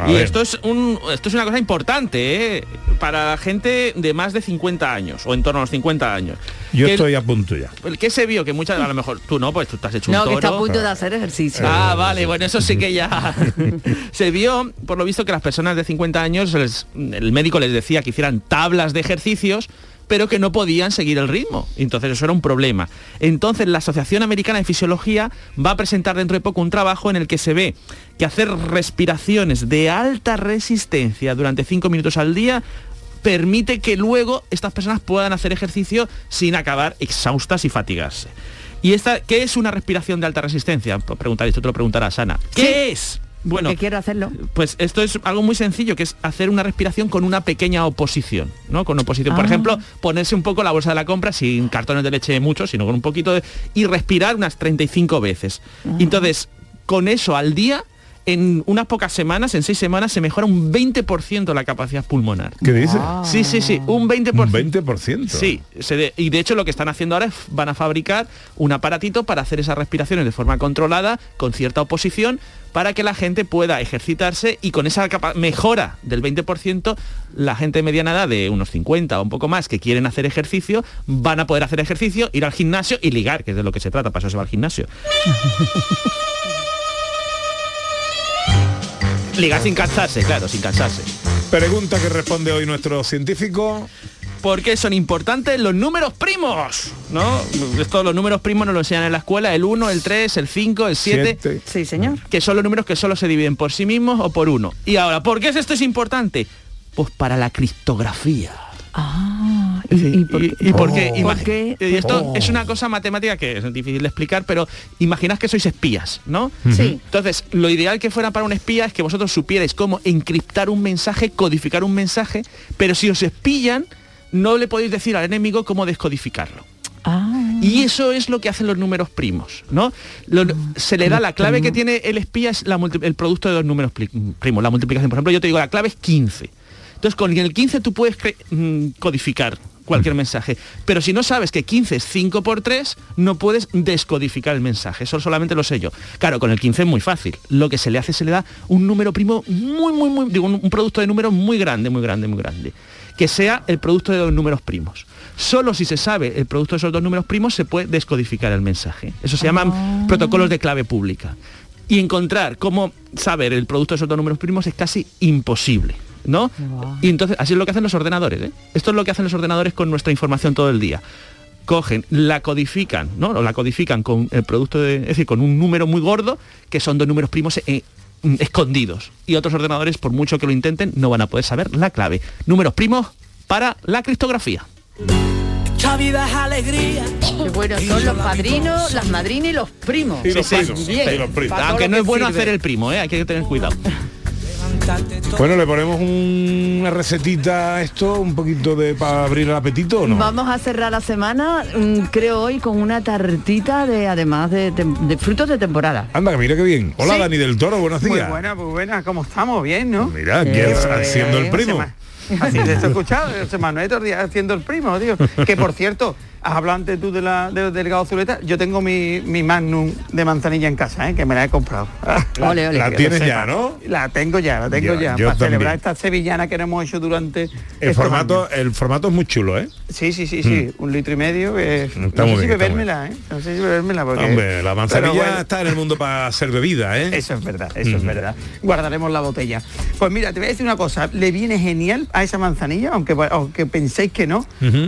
Y esto es, un, esto es una cosa importante ¿eh? para la gente de más de 50 años o en torno a los 50 años. Yo Que- estoy a punto ya. el que se vio que muchas a lo mejor tú no pues tú te has hecho un No, que está a punto de hacer ejercicio. Ah, vale, bueno, eso sí que ya se vio, por lo visto, que las personas de 50 años, les- el médico les decía que hicieran tablas de ejercicios, pero que no podían seguir el ritmo. Entonces eso era un problema. Entonces la Asociación Americana de Fisiología va a presentar dentro de poco un trabajo en el que se ve que hacer respiraciones de alta resistencia durante 5 minutos al día permite que luego estas personas puedan hacer ejercicio sin acabar exhaustas y fatigarse. ¿Y esta qué es una respiración de alta resistencia? Pues preguntar esto te lo preguntará Sana. ¿Qué es? Bueno, quiero hacerlo. pues esto es algo muy sencillo, que es hacer una respiración con una pequeña oposición, ¿no? Con oposición, por Ah. ejemplo, ponerse un poco la bolsa de la compra sin cartones de leche mucho, sino con un poquito de... y respirar unas 35 veces. Entonces, con eso al día, en unas pocas semanas, en seis semanas, se mejora un 20% la capacidad pulmonar. ¿Qué dice? Sí, sí, sí, un 20%. Un 20%. Sí, se de- y de hecho lo que están haciendo ahora es van a fabricar un aparatito para hacer esas respiraciones de forma controlada, con cierta oposición, para que la gente pueda ejercitarse y con esa capa- mejora del 20%, la gente de mediana edad de unos 50 o un poco más que quieren hacer ejercicio, van a poder hacer ejercicio, ir al gimnasio y ligar, que es de lo que se trata, para eso se va al gimnasio. ligar sin cansarse, claro, sin cansarse. Pregunta que responde hoy nuestro científico. ¿Por qué son importantes los números primos? ¿No? Estos los números primos nos lo enseñan en la escuela, el 1, el 3, el 5, el 7. Siete. Sí, señor. Que son los números que solo se dividen por sí mismos o por uno. Y ahora, ¿por qué esto es importante? Pues para la criptografía. Ah, ¿y, y por qué? y por qué? ¿Por Imagi- qué? y esto Oh. es una cosa matemática que es difícil de explicar, pero imaginad que sois espías, ¿no? Sí. Entonces, lo ideal que fuera para un espía es que vosotros supierais cómo encriptar un mensaje, codificar un mensaje, pero si os espillan, no le podéis decir al enemigo cómo descodificarlo. Ah, Y eso es lo que hacen los números primos, ¿no? Lo- se le da la clave que tiene el espía es la el producto de dos números primos, la multiplicación. Por ejemplo, yo te digo, la clave es 15. Entonces, con el 15 tú puedes mm, codificar cualquier mensaje. Pero si no sabes que 15 es 5 por 3, no puedes descodificar el mensaje. Eso solamente lo sé yo. Claro, con el 15 es muy fácil. Lo que se le hace, se le da un número primo muy, muy, muy, digo, un, un producto de números muy grande, muy grande, muy grande. Que sea el producto de dos números primos. Solo si se sabe el producto de esos dos números primos se puede descodificar el mensaje. Eso se llaman protocolos de clave pública. Y encontrar cómo saber el producto de esos dos números primos es casi imposible. ¿No? Y entonces, así es lo que hacen los ordenadores. ¿eh? Esto es lo que hacen los ordenadores con nuestra información todo el día. Cogen, la codifican, ¿no? O la codifican con el producto de, es decir, con un número muy gordo, que son dos números primos eh, mm, escondidos. Y otros ordenadores, por mucho que lo intenten, no van a poder saber la clave. Números primos para la criptografía. Mucha vida es alegría. qué bueno, son los padrinos, las madrinas y los primos. Y los Sí, sí, primos, bien. y los primos. Pa' todo Aunque no es bueno sirve. hacer el primo, ¿eh? hay que tener cuidado. Bueno, le ponemos un- una recetita a esto, un poquito de para abrir el apetito o no. Vamos a cerrar la semana, mm, creo hoy, con una tartita de, además de, frutos de temporada. Anda, que mira qué bien. Hola, Sí. Dani del Toro, buenos Muy días. buena, muy buena. ¿Cómo estamos? Bien, ¿no? Mira, aquí Eh, haciendo el primo. Así te he escuchado, José Manuel haciendo el primo, tío. Que por cierto, has hablado antes tú de la, de- del delgado zuleta, yo tengo mi, mi Magnum de manzanilla en casa, ¿eh? que me la he comprado. Ole, ole. La tienes ya. ¿no? La tengo ya, la tengo Yo- ya. yo para celebrar esta sevillana que no hemos hecho durante El estos formato, años. el formato es muy chulo, ¿eh? Sí, sí, sí, sí, un litro y medio. Está no muy sé bien, si bebérmela, ¿eh? No sé si bebérmela porque... Hombre, la manzanilla bueno. está en el mundo para ser bebida, ¿eh? Eso es verdad, eso es Ujú. verdad. Guardaremos la botella. Pues mira, te voy a decir una cosa, le viene genial a esa manzanilla, aunque, aunque penséis que no,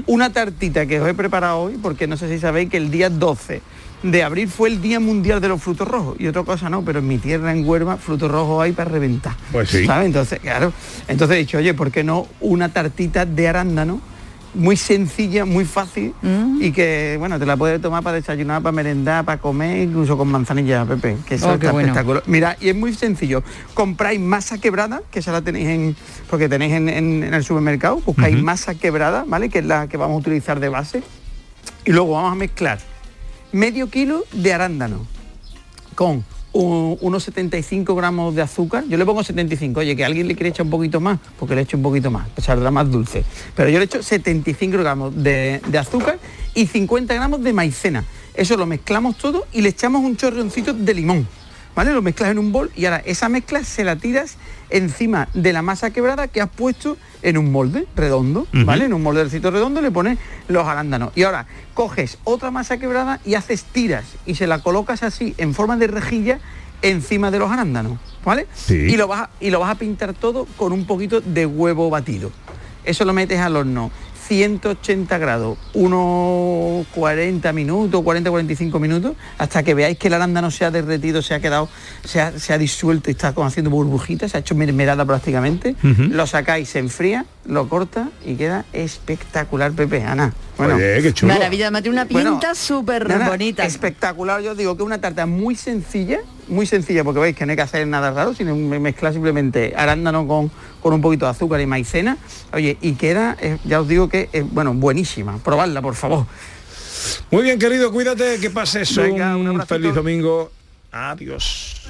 una tartita que os he preparado hoy, porque no sé si sabéis que el día 12 de abril fue el Día Mundial de los Frutos Rojos, y otra cosa no, pero en mi tierra, en Huerva, frutos rojos hay para reventar. Pues sí. ¿Sabes? Entonces, claro, entonces he dicho, oye, ¿por qué no una tartita de arándano? Muy sencilla, muy fácil y que, bueno, te la puedes tomar para desayunar, para merendar, para comer, incluso con manzanilla, Pepe, que eso Oh, está bueno. espectacular. Mira, y es muy sencillo. Compráis masa quebrada, que esa la tenéis en, porque tenéis en, en- en el supermercado, buscáis Ujú. masa quebrada, ¿vale? Que es la que vamos a utilizar de base. Y luego vamos a mezclar medio kilo de arándano con u- unos 75 gramos de azúcar. Yo le pongo 75, oye, que alguien le quiere echar un poquito más, porque le echo un poquito más, pues saldrá más dulce. Pero yo le echo 75 gramos de, de azúcar y 50 gramos de maicena. Eso lo mezclamos todo y le echamos un chorroncito de limón. ¿Vale? Lo mezclas en un bol y ahora esa mezcla se la tiras encima de la masa quebrada que has puesto en un molde redondo. ¿vale? En un moldecito redondo le pones los arándanos. Y ahora coges otra masa quebrada y haces tiras y se la colocas así en forma de rejilla encima de los arándanos, ¿vale? Y, lo vas a, y lo vas a pintar todo con un poquito de huevo batido. Eso lo metes al horno 180 grados, unos 40 minutos, 40-45 minutos, hasta que veáis que el arándano se ha derretido, se ha quedado, se ha, se ha disuelto y está como haciendo burbujitas, se ha hecho mermelada prácticamente. Lo sacáis, se enfría, lo corta y queda espectacular, Pepe, Ana. Bueno, Oye, qué chulo. Maravilla, me una pinta Bueno, súper bonita. Espectacular, yo digo que una tarta muy sencilla, muy sencilla, porque veis que no hay que hacer nada raro, sino me- mezclar simplemente arándano con, con un poquito de azúcar y maicena. Oye, y queda, eh, ya os digo que es, bueno, buenísima. Probadla, por favor. Muy bien, querido, cuídate, que pases Venga, un feliz domingo. Adiós.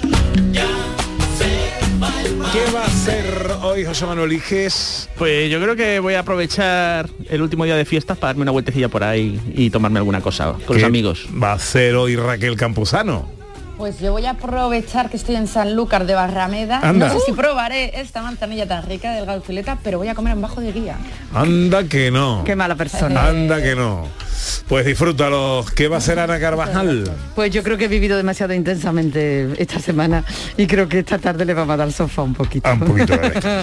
¿Qué va a hacer hoy José Manuel Iges? Pues yo creo que voy a aprovechar el último día de fiestas para darme una vueltecilla por ahí y tomarme alguna cosa con los ¿Qué amigos. Va a hacer hoy Raquel Campuzano. Pues yo voy a aprovechar que estoy en Sanlúcar de Barrameda. Anda. No sé si probaré esta manzanilla tan rica del gauzuleta, pero voy a comer en bajo de guía. Anda que no. Qué mala persona. Anda que no. Pues disfrútalo. ¿Qué va a hacer Ana Carvajal? Pues yo creo que he vivido demasiado intensamente esta semana y creo que esta tarde le vamos a dar sofá un poquito. Ah, un poquito,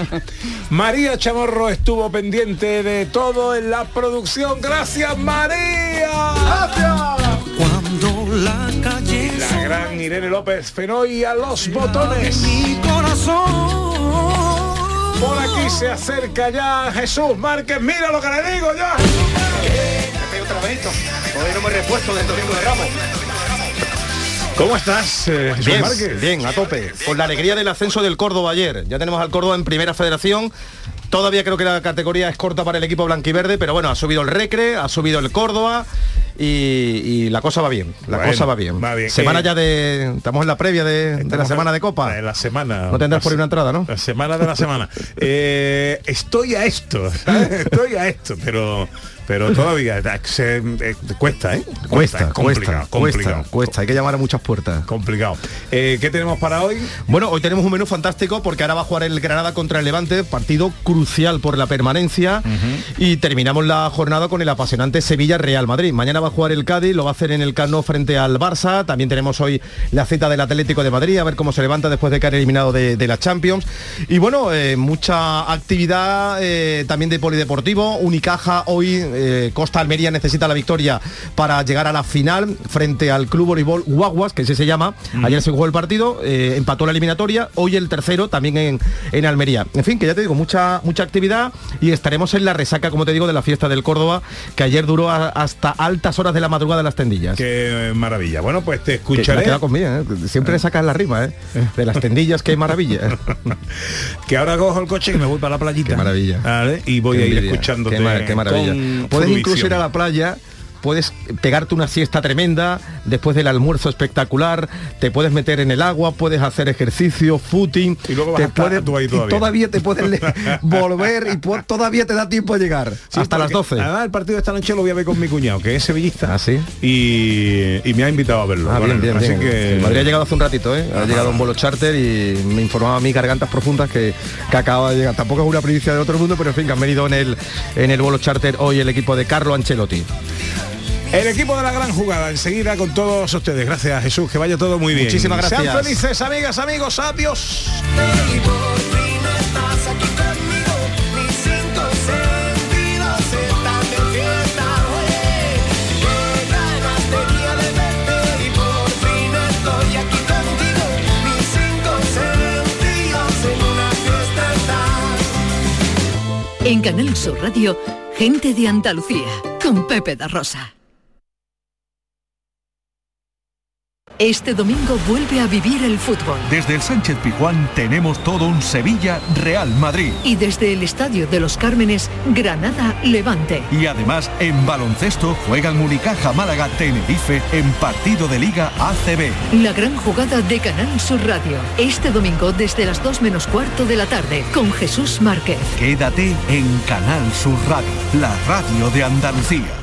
María Chamorro estuvo pendiente de todo en la producción. Gracias, María. La gran Irene López Fenoy a los botones. mi corazón Por aquí se acerca ya Jesús Márquez. Mira lo que le digo ya. otra vez. Hoy no me he repuesto del domingo de Ramos. ¿Cómo estás, eh, Bien, Márquez? bien, a tope. Con la alegría del ascenso del Córdoba ayer. Ya tenemos al Córdoba en primera federación. Todavía creo que la categoría es corta para el equipo blanquiverde, pero bueno, ha subido el Recre, ha subido el Córdoba y, y la cosa va bien. La Bueno, cosa va bien. va bien. Semana Eh, ya de. Estamos en la previa de, de la semana en- de Copa. En la semana. No tendrás por ahí una entrada, ¿no? La semana de la semana. Eh, estoy a esto, estoy a esto, pero pero todavía eh, se- eh, cuesta, ¿eh? Cuesta, complicado, cuesta, complicado. cuesta, cuesta. Hay que llamar a muchas puertas. Complicado. Eh, ¿Qué tenemos para hoy? Bueno, hoy tenemos un menú fantástico porque ahora va a jugar el Granada contra el Levante, partido crucial por la permanencia. Y terminamos la jornada con el apasionante Sevilla-Real Madrid. Mañana va a jugar el Cádiz, lo va a hacer en el Cano frente al Barça. También tenemos hoy la cita del Atlético de Madrid, a ver cómo se levanta después de caer eliminado de, de la Champions. Y bueno, eh, mucha actividad también de polideportivo. Unicaja hoy, eh, Costa Almería necesita la victoria para llegar a la final frente al Club Voleibol Guaguas, que ese se llama. Ayer se jugó el partido, eh, empató la eliminatoria, hoy el tercero también en, en Almería. En fin, que ya te digo, mucha, mucha actividad y estaremos en la resaca, como te digo, de la fiesta del Córdoba, que ayer duró a- hasta altas horas de la madrugada en las tendillas. Qué maravilla. Bueno, pues te Que escucharé. ha quedado conmigo, ¿eh? Siempre sacas la rima, ¿eh? De las tendillas, qué maravilla. que ahora cojo el coche y me voy para la playita. Qué maravilla. ¿vale? Y voy Qué a ir envidia, escuchándote. Qué, mar- qué maravilla. con Puedes incluso ir a la playa puedes pegarte una siesta tremenda después del almuerzo espectacular, te puedes meter en el agua, puedes hacer ejercicio, footing, Y luego vas te a estar puedes- tú ahí y todavía. te puedes volver y todavía te da tiempo a llegar Sí, hasta las porque 12. Además, el partido de esta noche lo voy a ver con mi cuñado, que es sevillista. ¿Ah, sí? y, y me ha invitado a verlo. Ah, Bueno, bien, bien, así bien. que Madrid ha llegado hace un ratito, ¿eh? Ha llegado un vuelo charter y me informaba a mí gargantas profundas que, que acaba de llegar. Tampoco es una primicia de otro mundo, pero en fin, que han venido en el en el vuelo charter hoy el equipo de Carlo Ancelotti. El equipo de la gran jugada, enseguida con todos ustedes. Gracias, Jesús. Que vaya todo muy bien. Muchísimas gracias. Sean felices, amigas, amigos. Adiós. En una fiesta están. En Canal Sur Radio, gente de Andalucía, con Pepe da Rosa. Este domingo vuelve a vivir el fútbol. Desde el Sánchez Pizjuán tenemos todo un Sevilla Real Madrid. Y desde el Estadio de los Cármenes, Granada Levante. Y además en baloncesto juegan Unicaja Málaga Tenerife en partido de Liga ACB. La gran jugada de Canal Sur Radio. Este domingo desde las 2 menos cuarto de la tarde con Jesús Márquez. Quédate en Canal Sur Radio, la radio de Andalucía.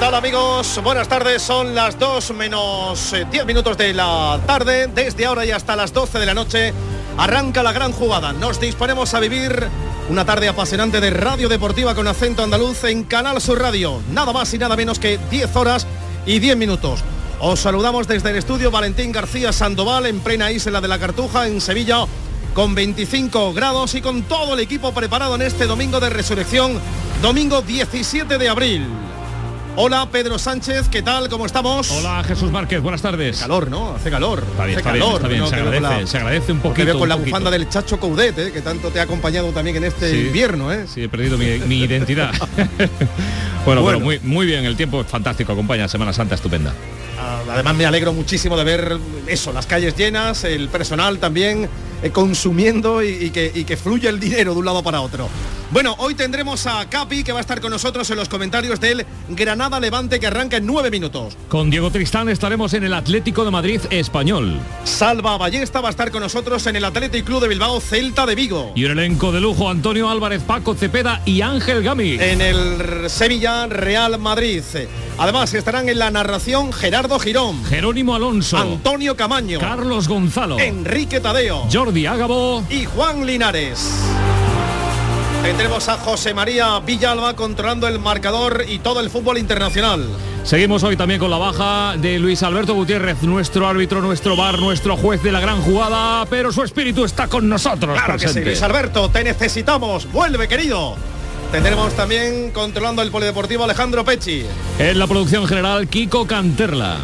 Tal amigos? Buenas tardes, son las 2 menos eh, 10 minutos de la tarde. Desde ahora y hasta las 12 de la noche arranca la gran jugada. Nos disponemos a vivir una tarde apasionante de radio deportiva con acento andaluz en Canal Sur Radio. Nada más y nada menos que 10 horas y 10 minutos. Os saludamos desde el estudio Valentín García Sandoval en plena isla de la Cartuja en Sevilla con 25 grados y con todo el equipo preparado en este domingo de resurrección, domingo 17 de abril. Hola Pedro Sánchez, ¿qué tal? ¿Cómo estamos? Hola Jesús Márquez, buenas tardes. Calor, ¿no? Hace calor. Está bien, hace está bien, calor. está bien, ¿no? se agradece, la- se agradece un poquito. veo con la poquito. bufanda del Chacho Coudet, ¿eh? que tanto te ha acompañado también en este Sí. invierno, ¿eh? Sí, he perdido mi, mi identidad. bueno, Bueno. pero muy, muy bien, el tiempo es fantástico, acompaña Semana Santa estupenda. Ah, Además me alegro muchísimo de ver eso, las calles llenas, el personal también eh, consumiendo y, y que, y que fluye el dinero de un lado para otro. Bueno, hoy tendremos a Capi que va a estar con nosotros en los comentarios del Granada Levante que arranca en nueve minutos. Con Diego Tristán estaremos en el Atlético de Madrid Español. Salva Ballesta va a estar con nosotros en el Athletic Club de Bilbao Celta de Vigo. Y un elenco de lujo, Antonio Álvarez, Paco Cepeda y Ángel Gami. En el Sevilla Real Madrid. Además estarán en la narración Gerardo Girón, Jerónimo Alonso. Antonio Camaño, Carlos Gonzalo. Enrique Tadeo Jordi Ágabo. y Juan Linares. Tendremos a José María Villalba controlando el marcador y todo el fútbol internacional. Seguimos hoy también con la baja de Luis Alberto Gutiérrez, nuestro árbitro, nuestro bar, nuestro juez de la gran jugada, pero su espíritu está con nosotros. Claro que sí. Luis Alberto, te necesitamos. Vuelve, querido. Tendremos también controlando el polideportivo Alejandro Pecci. En la producción general, Kiko Canterla.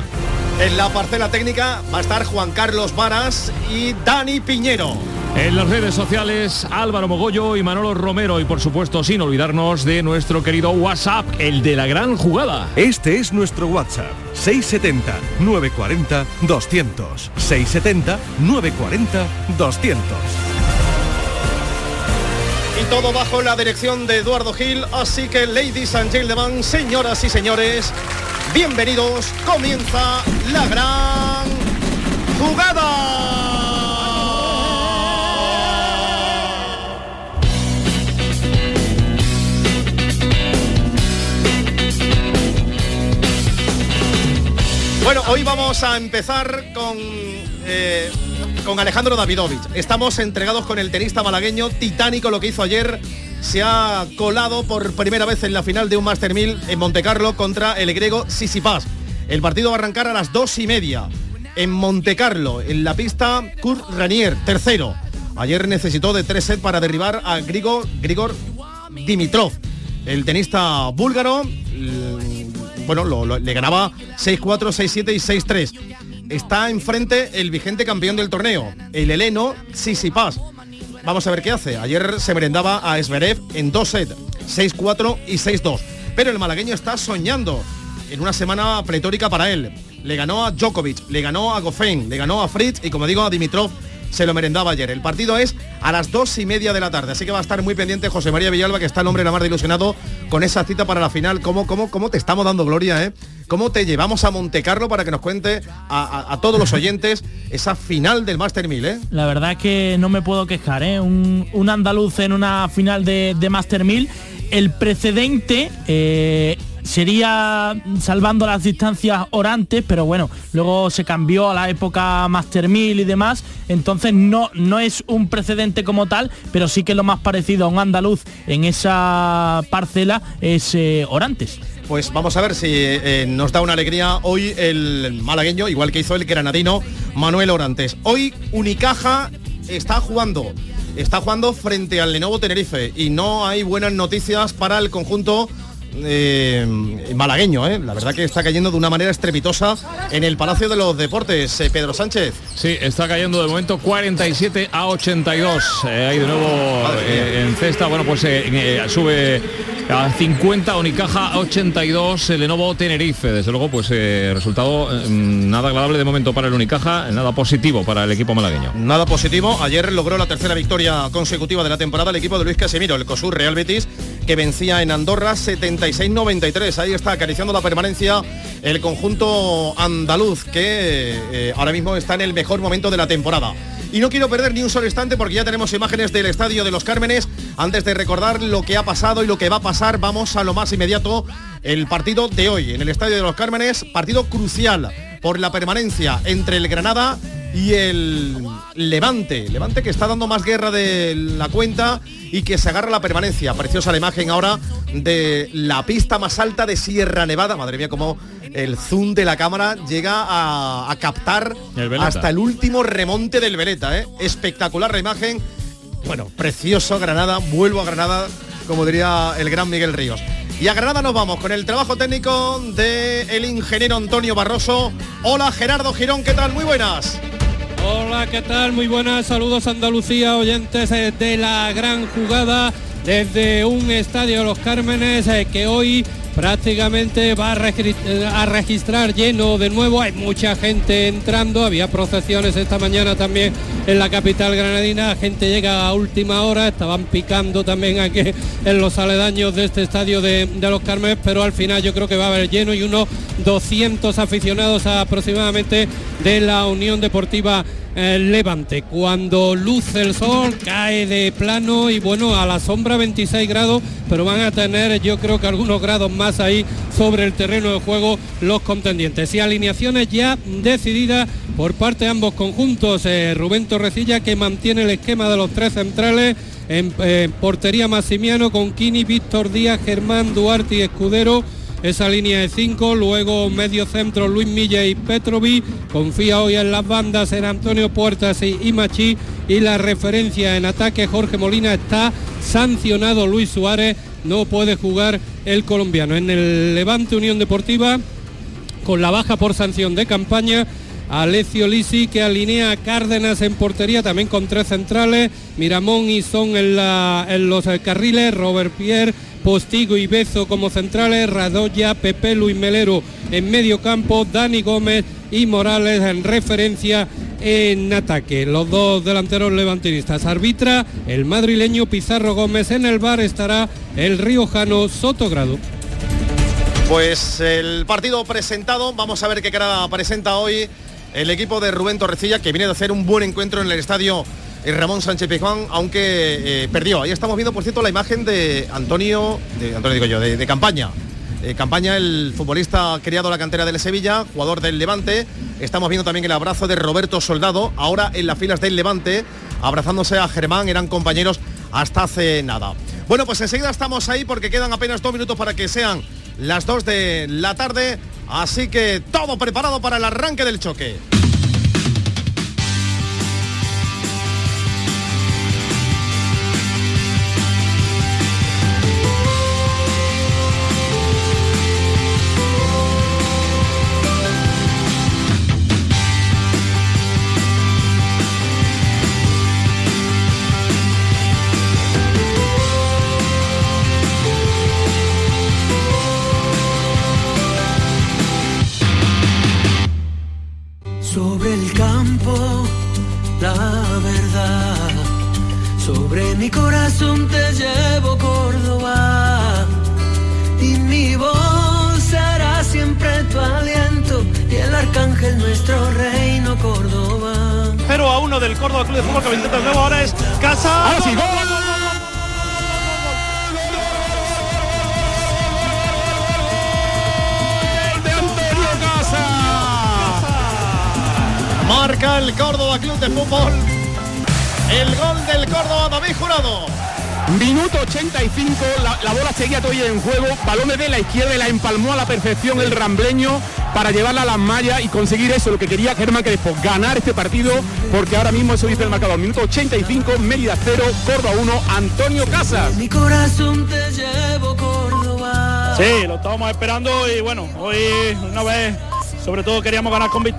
En la parcela técnica va a estar Juan Carlos Varas y Dani Piñero. En las redes sociales, Álvaro Mogollo y Manolo Romero. Y por supuesto, sin olvidarnos de nuestro querido WhatsApp, el de la gran jugada. Este es nuestro WhatsApp. 670 940 200. 670 940 200. Y todo bajo la dirección de Eduardo Gil. Así que, ladies and gentlemen, señoras y señores, bienvenidos. Comienza la gran jugada. Hoy vamos a empezar con, eh, con Alejandro Davidovich. Estamos entregados con el tenista malagueño, titánico lo que hizo ayer. Se ha colado por primera vez en la final de un Master 1000 en Montecarlo contra el griego Sisipas. El partido va a arrancar a las dos y media en Montecarlo, en la pista Kurt Ranier, tercero. Ayer necesitó de tres sets para derribar a Grigor, Grigor Dimitrov. El tenista búlgaro bueno, le ganaba 6-4, 6-7 y 6-3. Está enfrente el vigente campeón del torneo, el heleno Sisipas. Vamos a ver qué hace. Ayer se merendaba a Zverev en dos sets, 6-4 y 6-2. Pero el malagueño está soñando en una semana pletórica para él. Le ganó a Djokovic, le ganó a Goffin, le ganó a Fritz y como digo a Dimitrov se lo merendaba ayer. El partido es a las dos y media de la tarde, así que va a estar muy pendiente José María Villalba, que está el hombre la más de ilusionado con esa cita para la final. ¿Cómo, cómo, cómo te estamos dando gloria, eh? ¿Cómo te llevamos a Montecarlo para que nos cuente a, a- a todos los oyentes esa final del Master 1000, eh? La verdad es que no me puedo quejar, ¿eh? Un, un andaluz en una final de, de Master 1000. El precedente eh, sería salvando las distancias orantes, pero bueno, luego se cambió a la época Master 1000 y demás, entonces no, no es un precedente como tal, pero sí que lo más parecido a un andaluz en esa parcela es eh, orantes. Pues vamos a ver si eh, nos da una alegría hoy el malagueño, igual que hizo el granadino Manuel Orantes. Hoy Unicaja está jugando, está jugando frente al Lenovo Tenerife y no hay buenas noticias para el conjunto eh, malagueño, ¿eh? la verdad que está cayendo de una manera estrepitosa en el Palacio de los Deportes. Eh, Pedro Sánchez. Sí, está cayendo de momento 47 a 82. Eh, ahí de nuevo en cesta, bueno, pues sube a 50 Unicaja a 82 el Lenovo Tenerife. Desde luego, pues resultado eh, nada agradable de momento para el Unicaja, nada positivo para el equipo malagueño. Nada positivo. Ayer logró la tercera victoria consecutiva de la temporada el equipo de Luis Casemiro, el COSUR Real Betis, que vencía en Andorra 76-93. Ahí está acariciando la permanencia el conjunto andaluz, que eh, ahora mismo está en el mejor momento de la temporada. Y no quiero perder ni un solo instante porque ya tenemos imágenes del Estadio de los Cármenes. Antes de recordar lo que ha pasado y lo que va a pasar, vamos a lo más inmediato, el partido de hoy en el Estadio de los Cármenes, partido crucial por la permanencia entre el Granada y el Levante. Levante que está dando más guerra de la cuenta y que se agarra la permanencia. Preciosa la imagen ahora de la pista más alta de Sierra Nevada. Madre mía, como el zoom de la cámara llega a, a captar El hasta el último remonte del Veleta. ¿eh? Espectacular la imagen. Bueno, precioso Granada. Vuelvo a Granada, como diría el gran Miguel Ríos. Y a Granada nos vamos con el trabajo técnico del ingeniero Antonio Barroso. Hola Gerardo Girón, ¿qué tal? Muy buenas. Hola, ¿qué tal? Muy buenas, saludos Andalucía, oyentes eh, de la gran jugada desde un estadio los Cármenes eh, que hoy prácticamente va eh, a registrar lleno de nuevo. Hay mucha gente entrando, había procesiones esta mañana también en la capital granadina. La gente llega a última hora, estaban picando también aquí en los aledaños de este estadio de, los Cármenes, pero al final yo creo que va a haber lleno y unos 200 aficionados aproximadamente de la Unión Deportiva eh, Levante. Cuando luce el sol, cae de plano y bueno, a la sombra 26 grados, pero van a tener yo creo que algunos grados más ahí sobre el terreno de juego los contendientes. Y alineaciones ya decididas por parte de ambos conjuntos. Eh, Rubén Torrecilla que mantiene el esquema de los tres centrales. En eh, portería Massimiano con Kini, Víctor Díaz, Germán Duarte y Escudero esa línea de cinco, luego medio centro Luis Milla y Petrovi, confía hoy en las bandas en Antonio Puertas y, y Machi y la referencia en ataque Jorge Molina está sancionado Luis Suárez, no puede jugar el colombiano. En el Levante Unión Deportiva, con la baja por sanción de campaña, Alecio Lisi que alinea a Cárdenas en portería también con tres centrales, Miramón y Son en, la- en los eh, carriles, Robert Pierre, Postigo y Bezo como centrales, Radoya, Pepe Luis Melero en medio campo, Dani Gómez y Morales en referencia en ataque. Los dos delanteros levantinistas. Arbitra el madrileño Pizarro Gómez. En el bar estará el riojano Sotogrado. Pues el partido presentado, vamos a ver qué cara presenta hoy el equipo de Rubén Torrecilla, que viene de hacer un buen encuentro en el estadio Ramón Sánchez Pizjuán, aunque eh, perdió. Ahí estamos viendo, por cierto, la imagen de Antonio, de Antonio digo yo, de, campaña. eh, campaña el futbolista criado en la cantera del Sevilla, jugador del Levante. Estamos viendo también el abrazo de Roberto Soldado, ahora en las filas del Levante, abrazándose a Germán, eran compañeros hasta hace nada. Bueno, pues enseguida estamos ahí porque quedan apenas dos minutos para que sean las dos de la tarde, así que todo preparado para el arranque del choque. Del Córdoba Club de Fútbol que intenta de nuevo ahora es Casa. Ahora sí, gol. Marca el Córdoba Club de Fútbol. El gol del Córdoba David Jurado. Minuto 85, la, la bola seguía todavía en juego, balón de la izquierda y la empalmó a la perfección el rambleño para llevarla a las mallas y conseguir eso, lo que quería Germán Crespo, ganar este partido, porque ahora mismo eso dice el marcador. Minuto 85, Mérida 0, Córdoba 1, Antonio Casas. Mi corazón te llevo Córdoba. Sí, lo estábamos esperando y bueno, hoy una vez sobre todo queríamos ganar con victoria.